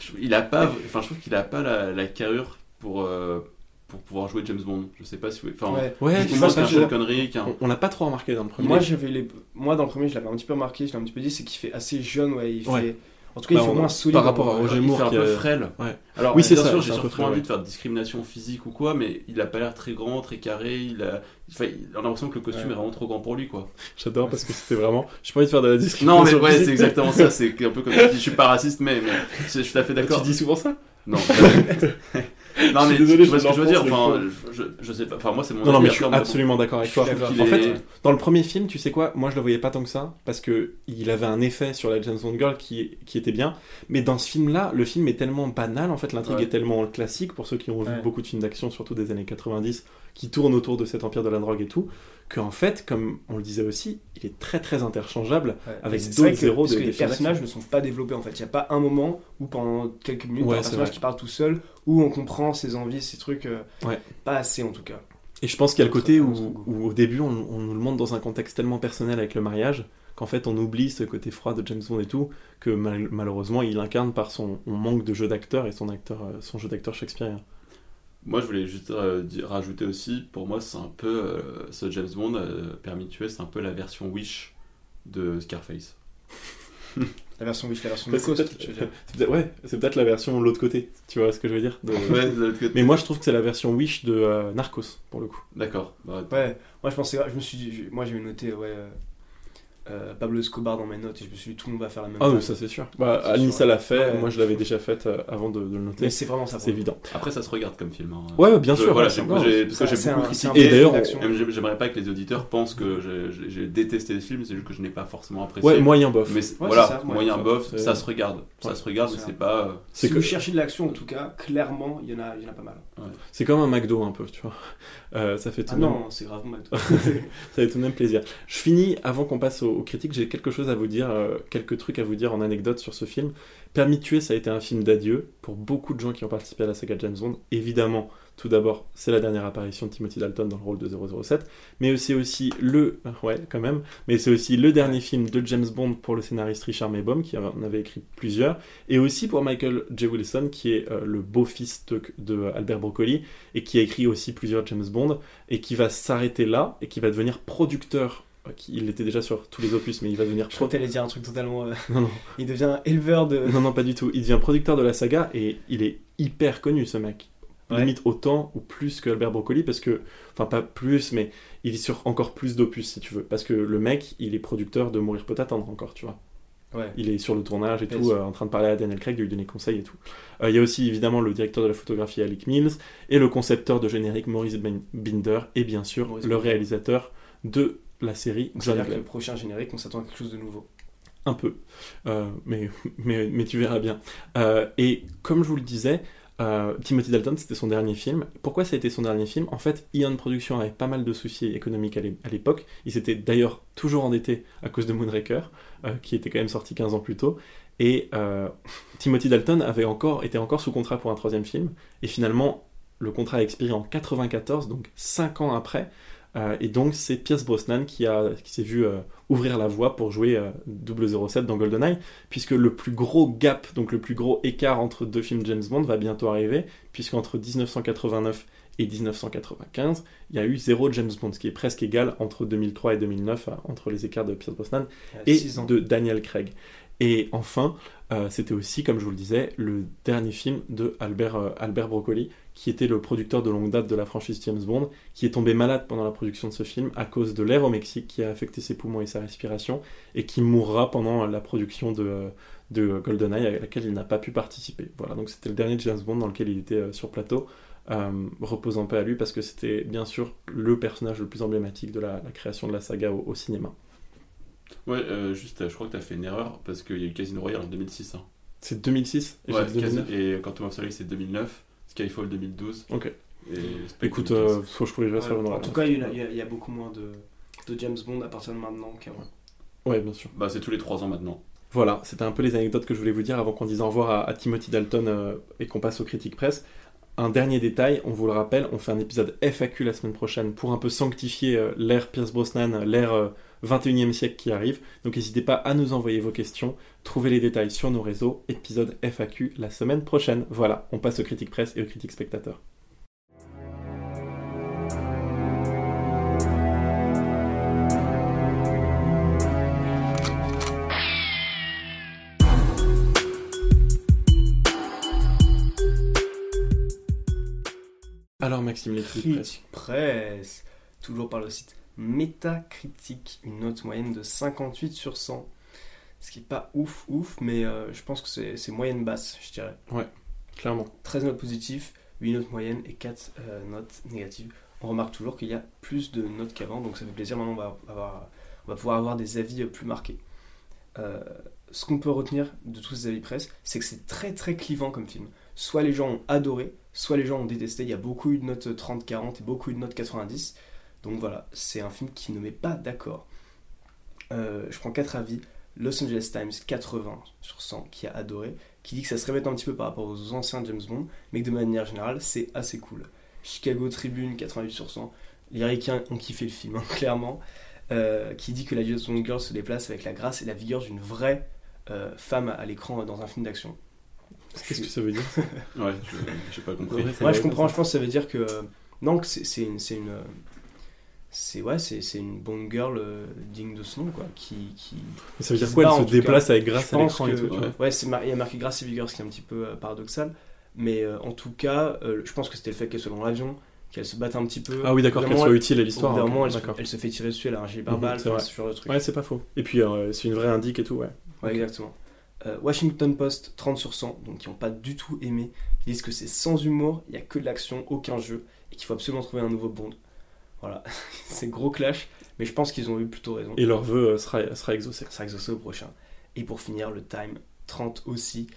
Je- il a pas. Enfin, je trouve qu'il a pas la, la carrure pour. euh, pour pouvoir jouer James Bond. Je sais pas si vous. Enfin, Ouais. Ouais, je pense que Connery, qu'un. on, on l'a pas trop remarqué dans le premier. Moi, j'avais les... Moi, dans le premier, je l'avais un petit peu remarqué, je l'ai un petit peu dit, c'est qu'il fait assez jeune, ouais. Il fait... En tout cas, il Bah, fait on- moins solide. par rapport à Roger il Moore fait un qui peu a- frêle. Ouais. Alors, Oui, c'est bien ça, sûr, j'ai surtout frêle, envie ouais. de faire de discrimination physique ou quoi, mais il a pas l'air très grand, très carré. Il a, enfin, il a l'impression que le costume Ouais. est vraiment trop grand pour lui, quoi. J'adore parce que c'était vraiment. J'ai pas envie de faire de la discrimination. Non, mais ouais, c'est exactement ça. C'est un peu comme je dis, je suis pas raciste, mais, mais je suis tout à fait Tu d'accord. dis souvent ça? Non. Non, mais désolé, tu vois ce que je veux dire. Enfin, je, je sais pas. Enfin, moi, c'est mon Non, non, mais je suis absolument d'accord avec toi. En fait, dans le premier film, tu sais quoi, moi je le voyais pas tant que ça, parce que il avait un effet sur la James Bond Girl qui, qui était bien, mais dans ce film-là, le film est tellement banal, en fait, l'intrigue Ouais. est tellement classique, pour ceux qui ont vu Ouais. beaucoup de films d'action, surtout des années 90, qui tournent autour de cet empire de la drogue et tout, qu'en fait, comme on le disait aussi, il est très très interchangeable Ouais. avec d'autres héros parce de que les personnages ne sont pas développés en fait. Il n'y a pas un moment où pendant quelques minutes, Ouais, un personnage vrai. qui parle tout seul, où on comprend ses envies, ses trucs. euh, Ouais. Pas assez en tout cas. Et je pense qu'il y a le côté où, où au début on, on nous le montre dans un contexte tellement personnel avec le mariage qu'en fait on oublie ce côté froid de James Bond et tout que mal- malheureusement il incarne par son on manque de jeu d'acteur et son acteur euh, son jeu d'acteur shakespearien. Moi, je voulais juste euh, rajouter aussi, pour moi, c'est un peu euh, ce James Bond, euh, permis de tuer, c'est un peu la version Wish de Scarface. La version Wish, la version c'est peut-être- ouais, c'est peut-être la version de l'autre côté. Tu vois ce que je veux dire? De- Ouais, de l'autre côté. Mais moi je trouve que c'est la version Wish de euh, Narcos pour le coup. D'accord. Bah, Ouais, moi je pensais, je me suis dit, moi j'ai noté, ouais, euh, Pablo Escobar dans mes notes et je me suis dit tout le monde va faire la même Ah oui, ça c'est sûr. Bah, sûr. l'a fait, Ouais. moi je l'avais déjà faite euh, avant de, de le noter. Mais c'est vraiment ça, C'est le évident. Après, ça se regarde comme film. hein. Ouais, bien Je- sûr, Voilà, parce que j'ai beaucoup un- critiqué. Et d'ailleurs, J'aimerais pas que les auditeurs pensent que j'ai- détesté ce film, c'est juste que je n'ai pas forcément apprécié. Ouais, moyen bof. Mais Ouais, voilà, ça, moyen ouais, bof, ça se regarde. Ça se regarde, mais C'est pas. euh, si que- vous cherchez de l'action en tout cas, clairement il y en a, il y en a pas mal. C'est comme un McDo un peu, tu vois. Euh, ça fait tout Ah de même- non, c'est gravement mal. ça fait tout de même plaisir. Je finis, avant qu'on passe aux, aux critiques, j'ai quelque chose à vous dire, euh, quelques trucs à vous dire en anecdote sur ce film. Permis de tuer, ça a été un film d'adieu pour beaucoup de gens qui ont participé à la saga James Bond. Évidemment, tout d'abord, c'est la dernière apparition de Timothy Dalton dans le rôle de 007, mais c'est aussi le, ouais, quand même, mais c'est aussi le dernier film de James Bond pour le scénariste Richard Maybaum, qui en avait écrit plusieurs, et aussi pour Michael J. Wilson, qui est euh, le beau-fils de, de Albert Broccoli, et qui a écrit aussi plusieurs James Bond, et qui va s'arrêter là, et qui va devenir producteur. Il était déjà sur tous les opus, mais il va devenir Je crois que dire un truc totalement. euh, Non, non. Il devient éleveur de. Non, non, pas du tout. Il devient producteur de la saga et il est hyper connu, ce mec. Ouais. Limite autant ou plus que Albert Broccoli, parce que. Enfin, pas plus, mais il est sur encore plus d'opus, si tu veux. Parce que le mec, il est producteur de Mourir peut attendre encore, tu vois. Ouais. Il est sur le tournage et Bien tout, euh, en train de parler à Daniel Craig, de lui donner conseils et tout. Euh, Il y a aussi évidemment le directeur de la photographie Alec Mills et le concepteur de générique Maurice Binder et bien sûr Maurice le réalisateur de la série C'est-à-dire que le prochain générique, on s'attend à quelque chose de nouveau. Un peu. Euh, mais, mais, mais tu verras bien. Euh, et comme je vous le disais, euh, Timothy Dalton, c'était son dernier film. Pourquoi ça a été son dernier film? En fait, Ion Productions avait pas mal de soucis économiques à l'é- à l'époque. Il s'était d'ailleurs toujours endetté à cause de Moonraker, qui était quand même sorti 15 ans plus tôt. Et Timothy Dalton avait encore, était encore sous contrat pour un troisième film. Et finalement, le contrat a expiré en 94, donc 5 ans après. Euh, et donc, c'est Pierce Brosnan qui, a, qui s'est vu euh, ouvrir la voie pour jouer euh, 007 dans GoldenEye, puisque le plus gros gap, donc le plus gros écart entre deux films James Bond va bientôt arriver, puisqu'entre 1989 et 1995, il y a eu zéro James Bond, ce qui est presque égal entre 2003 et 2009, euh, entre les écarts de Pierce Brosnan et de Daniel Craig. Et enfin, c'était aussi, comme je vous le disais, le dernier film de Albert, Albert Broccoli, qui était le producteur de longue date de la franchise James Bond, qui est tombé malade pendant la production de ce film à cause de l'air au Mexique qui a affecté ses poumons et sa respiration, et qui mourra pendant la production de, de GoldenEye, à laquelle il n'a pas pu participer. Voilà, donc c'était le dernier James Bond dans lequel il était euh, sur plateau. Euh, reposant pas à lui parce que c'était bien sûr le personnage le plus emblématique de la, la création de la saga au, au cinéma. Ouais, euh, juste, je crois que t'as fait une erreur parce qu'il y a eu Casino Royale en 2006. hein. C'est 2006 et Ouais, j'ai dit 2009. Casino- et Quantum of Solace c'est 2009, Skyfall 2012. Ok. Et Écoute, 2015. euh, faut que je pourrais Ouais, faire une en tout cas, il y, a, il y beaucoup moins de, de James Bond à partir de maintenant qu'avant. Ouais, bien sûr. Bah, c'est tous les 3 ans maintenant. Voilà, c'était un peu les anecdotes que je voulais vous dire avant qu'on dise au revoir à, à Timothy Dalton euh, et qu'on passe aux critiques presse. Un dernier détail, on vous le rappelle, on fait un épisode FAQ la semaine prochaine pour un peu sanctifier euh, l'ère Pierce Brosnan, l'ère euh, 21e siècle qui arrive. Donc n'hésitez pas à nous envoyer vos questions. Trouvez les détails sur nos réseaux. Épisode FAQ la semaine prochaine. Voilà, on passe aux critiques presse et aux critiques spectateurs. Alors Maxime, les critiques presse. Presse, toujours par le site Metacritic, une note moyenne de 58 sur 100. Ce qui est pas ouf, ouf, mais euh, je pense que c'est c'est moyenne basse, je dirais. Ouais, clairement. 13 notes positives, 8 notes moyennes et 4 euh, notes négatives. On remarque toujours qu'il y a plus de notes qu'avant, donc ça fait plaisir. Maintenant, on va, avoir, on va pouvoir avoir des avis plus marqués. Euh, ce qu'on peut retenir de tous ces avis presse, c'est que c'est très très clivant comme film. Soit les gens ont adoré, soit les gens ont détesté. Il y a beaucoup eu de notes 30-40 et beaucoup eu de notes 90. Donc voilà, c'est un film qui ne met pas d'accord. Euh, je prends 4 avis. Los Angeles Times 80 sur 100 qui a adoré, qui dit que ça se répète un petit peu par rapport aux anciens James Bond, mais que de manière générale c'est assez cool. Chicago Tribune 88 sur 100, les Ricains ont kiffé le film, hein, clairement, euh, qui dit que la James Bond Girl se déplace avec la grâce et la vigueur d'une vraie euh, femme à l'écran dans un film d'action. Qu'est-ce que ça veut dire? Ouais, j'ai pas compris. Ouais, je comprends, je pense que ça veut dire que. Non, c'est une, une, c'est ouais, c'est, une bonne girl euh, digne de son nom quoi, qui, qui ça veut dire quoi Elle se déplace avec grâce à l'écran et tout. Ouais, c'est il y a marqué grâce et vigueur, ce qui est un petit peu euh, paradoxal, mais euh, en tout cas, je pense que c'était le fait qu'elle soit dans l'avion, qu'elle se batte un petit peu. Ah oui, d'accord, qu'elle soit utile à l'histoire. Au elle, elle, se fait tirer dessus, elle a un gilet barbare, mmh, ce genre de truc. Ouais, c'est pas faux. Et puis c'est une vraie indique et tout, ouais. Ouais, exactement. Washington Post 30 sur 100, donc qui n'ont pas du tout aimé, qui disent que c'est sans humour, il n'y a que de l'action, aucun jeu, et qu'il faut absolument trouver un nouveau Bond. Voilà, c'est gros clash, mais je pense qu'ils ont eu plutôt raison. Et leur vœu euh, sera, sera exaucé. Sera exaucé au prochain. Et pour finir, le Time 30 aussi,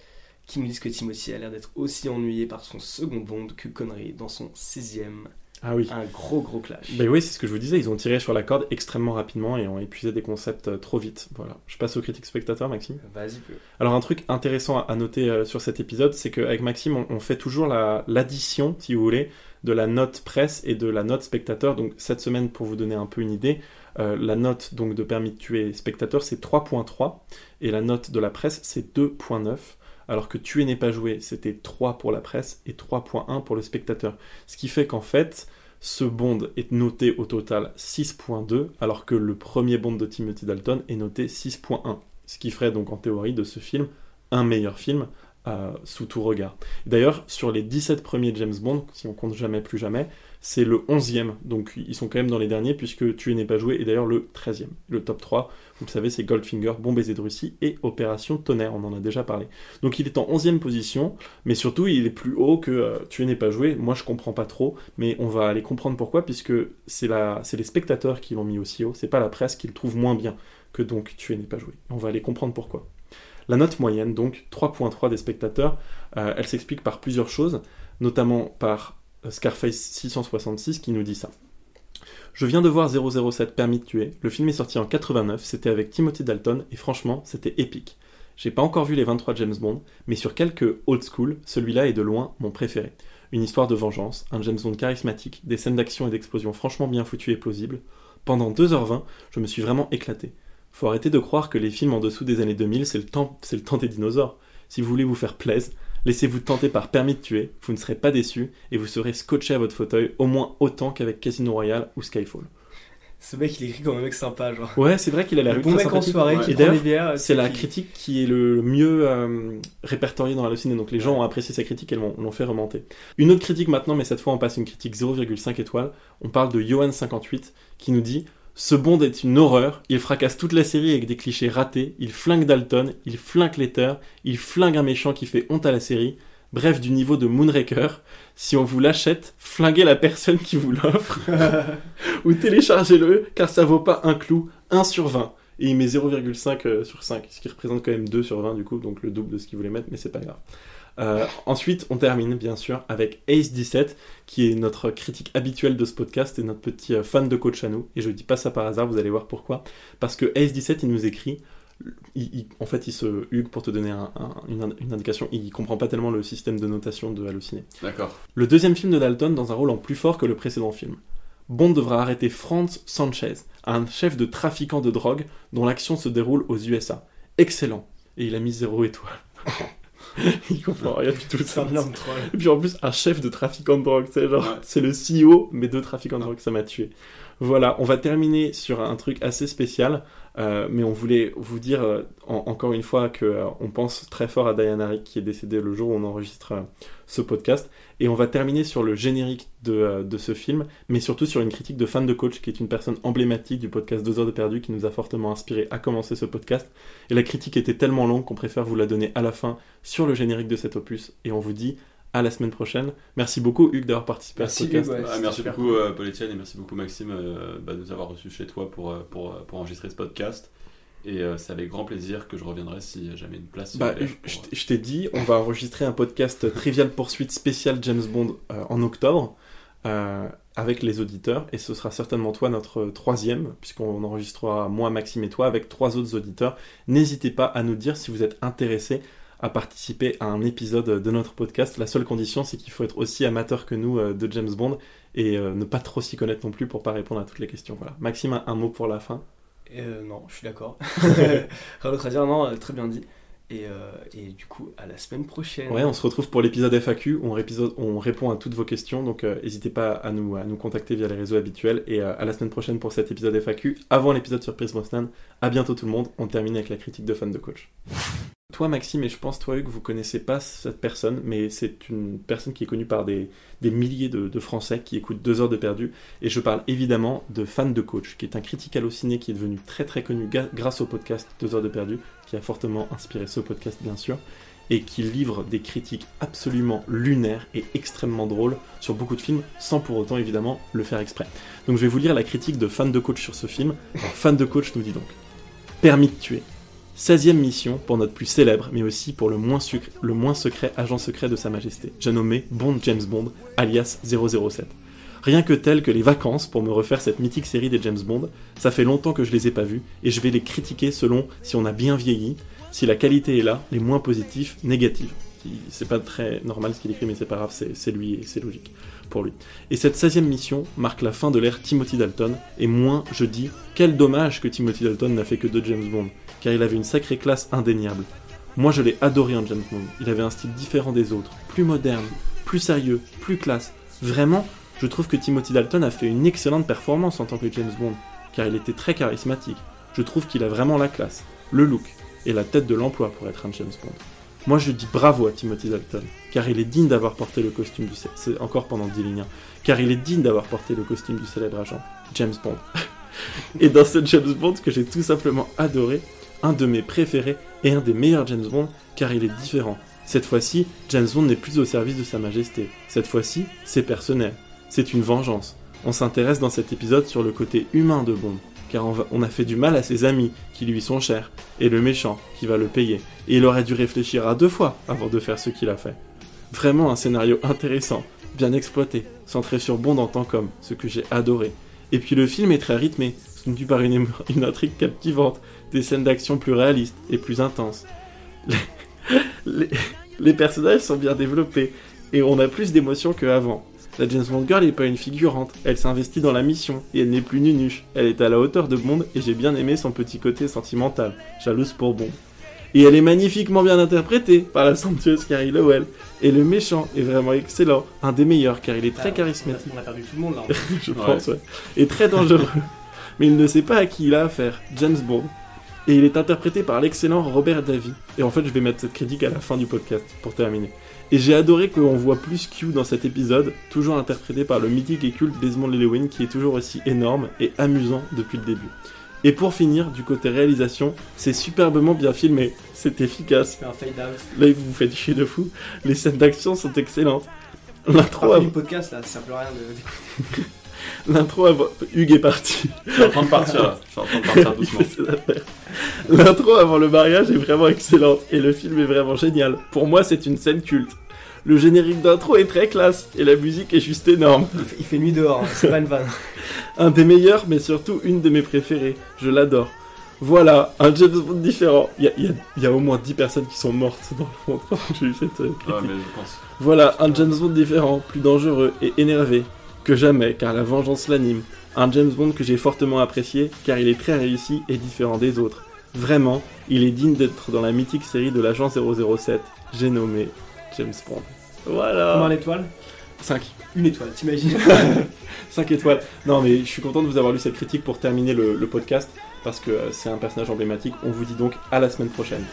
qui nous disent que Timothy a l'air d'être aussi ennuyé par son second Bond que Connery dans son sixième. Ah oui. Un gros gros clash. Ben oui, c'est ce que je vous disais, ils ont tiré sur la corde extrêmement rapidement et ont épuisé des concepts euh, trop vite. Voilà. Je passe aux critiques spectateurs, Maxime. Vas-y. Alors un truc intéressant à noter euh, sur cet épisode, c'est qu'avec Maxime, on, on, fait toujours l'addition, si vous voulez, de la note presse et de la note spectateur. Donc cette semaine, pour vous donner un peu une idée, euh, la note donc de permis de tuer spectateur c'est 3.3 et la note de la presse c'est 2.9 alors que tuer n'est pas joué c'était 3 pour la presse et 3.1 pour le spectateur. Ce qui fait qu'en fait ce bond est noté au total 6.2 alors que le premier bond de Timothy Dalton est noté 6.1. Ce qui ferait donc en théorie de ce film un meilleur film sous tout regard. D'ailleurs, sur les 17 premiers James Bond, si on compte jamais plus jamais, c'est le 11e, donc ils sont quand même dans les derniers, puisque Tu n'est pas joué, et d'ailleurs le 13e. Le top 3, vous le savez, c'est Goldfinger, Bon baiser de Russie et Opération Tonnerre, on en a déjà parlé. Donc il est en 11e position, mais surtout il est plus haut que euh, Tu n'es pas joué. Moi je comprends pas trop, mais on va aller comprendre pourquoi, puisque c'est les spectateurs qui l'ont mis aussi haut, c'est pas la presse qui le trouve moins bien que donc Tu n'es pas joué. On va aller comprendre pourquoi. La note moyenne, donc 3.3 des spectateurs, euh, elle s'explique par plusieurs choses, notamment par euh, Scarface 666 qui nous dit ça. Je viens de voir 007 Permis de tuer, le film est sorti en 89, c'était avec Timothy Dalton, et franchement, c'était épique. J'ai pas encore vu les 23 James Bond, mais sur quelques old school, celui-là est de loin mon préféré. Une histoire de vengeance, un James Bond charismatique, des scènes d'action et d'explosion franchement bien foutues et plausibles. Pendant 2h20, je me suis vraiment éclaté. Faut arrêter de croire que les films en dessous des années 2000, c'est le temps, c'est le temps des dinosaures. Si vous voulez vous faire plaisir, laissez-vous tenter par Permis de tuer, vous ne serez pas déçu et vous serez scotché à votre fauteuil au moins autant qu'avec Casino Royale ou Skyfall. Ce mec, il écrit comme un mec sympa, genre. Ouais, c'est vrai qu'il a l'air bon mec en soirée, et d'ailleurs, c'est la critique qui est le mieux euh, répertoriée dans la ciné. Donc les gens ont apprécié sa critique et l'ont fait remonter. Une autre critique maintenant, mais cette fois on passe une critique 0,5 étoiles. On parle de Johan58 qui nous dit ce Bond est une horreur, il fracasse toute la série avec des clichés ratés, il flingue Dalton, il flingue Letter, il flingue un méchant qui fait honte à la série, bref du niveau de Moonraker. Si on vous l'achète, flinguez la personne qui vous l'offre, ou téléchargez-le, car ça vaut pas un clou, 1 sur 20. Et il met 0,5 euh, sur 5, ce qui représente quand même 2 sur 20 du coup, donc le double de ce qu'il voulait mettre, mais c'est pas grave. Euh, ensuite, on termine bien sûr avec Ace17, qui est notre critique habituelle de ce podcast et notre petit euh, fan de coach à nous. Et je dis pas ça par hasard, vous allez voir pourquoi. Parce que Ace17, il nous écrit. en fait, il se Hugues pour te donner une, indication. Il comprend pas tellement le système de notation de Halluciné. D'accord. Le deuxième film de Dalton dans un rôle en plus fort que le précédent film. Bond devra arrêter Franz Sanchez, un chef de trafiquant de drogue dont l'action se déroule aux USA. Excellent. Et il a mis zéro étoile. il comprend rien du tout. Ça. Et puis en plus, un chef de trafiquant de drogue, c'est genre, c'est le CEO, mais de trafiquant de drogue, ça m'a tué. Voilà, on va terminer sur un truc assez spécial, euh, mais on voulait vous dire euh, encore une fois que euh, on pense très fort à Diana Rick qui est décédée le jour où on enregistre ce podcast, et on va terminer sur le générique de, de, ce film, mais surtout sur une critique de fan de coach qui est une personne emblématique du podcast 2 heures de perdu qui nous a fortement inspiré à commencer ce podcast. Et la critique était tellement longue qu'on préfère vous la donner à la fin sur le générique de cet opus, et on vous dit à la semaine prochaine. Merci beaucoup Hugues d'avoir participé Merci, à ce podcast. Hugues, ouais. Ah, merci beaucoup cool. euh, Paul Etienne et merci beaucoup Maxime euh, bah, de nous avoir reçus chez toi pour, euh, pour, euh, pour enregistrer ce podcast. Et euh, c'est avec grand plaisir que je reviendrai si jamais une place. Bah, ouverte je pour, je- je t'ai dit, on va enregistrer un podcast Trivial Poursuite spécial James Bond euh, en octobre euh, avec les auditeurs et ce sera certainement toi notre troisième puisqu'on enregistrera moi, Maxime et toi avec trois autres auditeurs. N'hésitez pas à nous dire si vous êtes intéressés à participer à un épisode de notre podcast. La seule condition, c'est qu'il faut être aussi amateur que nous euh, de James Bond et euh, ne pas trop s'y connaître non plus pour pas répondre à toutes les questions. Voilà. Maxime, un- un mot pour la fin. Euh, non, je suis d'accord. À dire, non, euh, très bien dit. Et, euh, et du coup, à la semaine prochaine. Ouais, on se retrouve pour l'épisode FAQ on, on répond à toutes vos questions. Donc euh, n'hésitez pas à nous, à nous contacter via les réseaux habituels. Et à la semaine prochaine pour cet épisode FAQ. Avant l'épisode surprise Brosnan. À bientôt tout le monde. On termine avec la critique de fan de coach. Toi Maxime et je pense toi Hugues, vous connaissez pas cette personne, mais c'est une personne qui est connue par des, milliers de, Français qui écoutent deux heures de perdu. Et je parle évidemment de fan de coach, qui est un critique halluciné qui est devenu très très connu grâce au podcast deux heures de perdu, qui a fortement inspiré ce podcast bien sûr et qui livre des critiques absolument lunaires et extrêmement drôles sur beaucoup de films, sans pour autant évidemment le faire exprès. Donc je vais vous lire la critique de Fan de Coach sur ce film. Fan de Coach nous dit donc Permis de tuer. 16e mission pour notre plus célèbre, mais aussi pour le moins, moins secret agent secret de Sa Majesté. J'ai nommé Bond James Bond, alias 007. Rien que tel que les vacances pour me refaire cette mythique série des James Bond, ça fait longtemps que je les ai pas vus, et je vais les critiquer selon si on a bien vieilli, si la qualité est là, les moins positifs, négatifs. C'est pas très normal ce qu'il écrit, mais c'est pas grave, c'est lui et c'est logique pour lui. Et cette 16e mission marque la fin de l'ère Timothy Dalton, et moi je dis, quel dommage que Timothy Dalton n'a fait que deux James Bond, car il avait une sacrée classe indéniable. Moi je l'ai adoré en James Bond, il avait un style différent des autres, plus moderne, plus sérieux, plus classe. Vraiment, je trouve que Timothy Dalton a fait une excellente performance en tant que James Bond, car il était très charismatique. Je trouve qu'il a vraiment la classe, le look, et la tête de l'emploi pour être un James Bond. Moi je dis bravo à Timothy Dalton, car il est digne d'avoir porté le costume du... encore pendant 10 lignes, hein. car il est digne d'avoir porté le costume du célèbre agent, James Bond. et dans ce James Bond que j'ai tout simplement adoré, un de mes préférés et un des meilleurs James Bond, car il est différent. Cette fois-ci, James Bond n'est plus au service de Sa Majesté. Cette fois-ci, c'est personnel. C'est une vengeance. On s'intéresse dans cet épisode sur le côté humain de Bond, car on, a fait du mal à ses amis qui lui sont chers, et le méchant qui va le payer. Et il aurait dû réfléchir à deux fois avant de faire ce qu'il a fait. Vraiment un scénario intéressant, bien exploité, centré sur Bond en tant qu'homme, ce que j'ai adoré. Et puis le film est très rythmé, soutenu par une, une intrigue captivante, des scènes d'action plus réalistes et plus intenses. Les, personnages sont bien développés, et on a plus d'émotions qu'avant. La James Bond Girl n'est pas une figurante, elle s'investit dans la mission, et elle n'est plus nunuche. Elle est à la hauteur de Bond, et j'ai bien aimé son petit côté sentimental, jalouse pour Bond. Et elle est magnifiquement bien interprétée par la somptueuse Carrie Lowell. Et le méchant est vraiment excellent, un des meilleurs, car il est très Ah, charismatique. On a perdu tout le monde là. en fait. je pense, ouais. Et très dangereux. Mais il ne sait pas à qui il a affaire, James Bond. Et il est interprété par l'excellent Robert Davy. Et en fait, je vais mettre cette critique à la fin du podcast, pour terminer. Et j'ai adoré qu'on voit plus Q dans cet épisode, toujours interprété par le mythique et culte Desmond Llewellyn, qui est toujours aussi énorme et amusant depuis le début. Et pour finir, du côté réalisation, c'est superbement bien filmé, c'est efficace. C'est un fade out. Là, vous vous faites chier de fou. Les scènes d'action sont excellentes. L'intro Après le podcast là, ça rien de. L'intro avant... Hugues est parti. Je suis en train de partir là. Je suis en train de partir doucement. L'intro avant le mariage est vraiment excellente et le film est vraiment génial. Pour moi, c'est une scène culte. Le générique d'intro est très classe et la musique est juste énorme. Il fait, il fait nuit dehors, hein, c'est pas une vanne. Un des meilleurs, mais surtout une de mes préférées. Je l'adore. Voilà, un James Bond différent. Il y a, il y a- il y a au moins 10 personnes qui sont mortes dans le monde quand j'ai eu cette euh, critique. Ouais, mais je pense. Voilà, un James Bond différent, plus dangereux et énervé que jamais, car la vengeance l'anime. Un James Bond que j'ai fortement apprécié, car il est très réussi et différent des autres. Vraiment, il est digne d'être dans la mythique série de l'agent 007. J'ai nommé James Bond. Voilà. Combien d'étoiles? 5. Une étoile, t'imagines? 5 étoiles. Non, mais je suis content de vous avoir lu cette critique pour terminer le, le podcast, parce que euh, c'est un personnage emblématique. On vous dit donc à la semaine prochaine.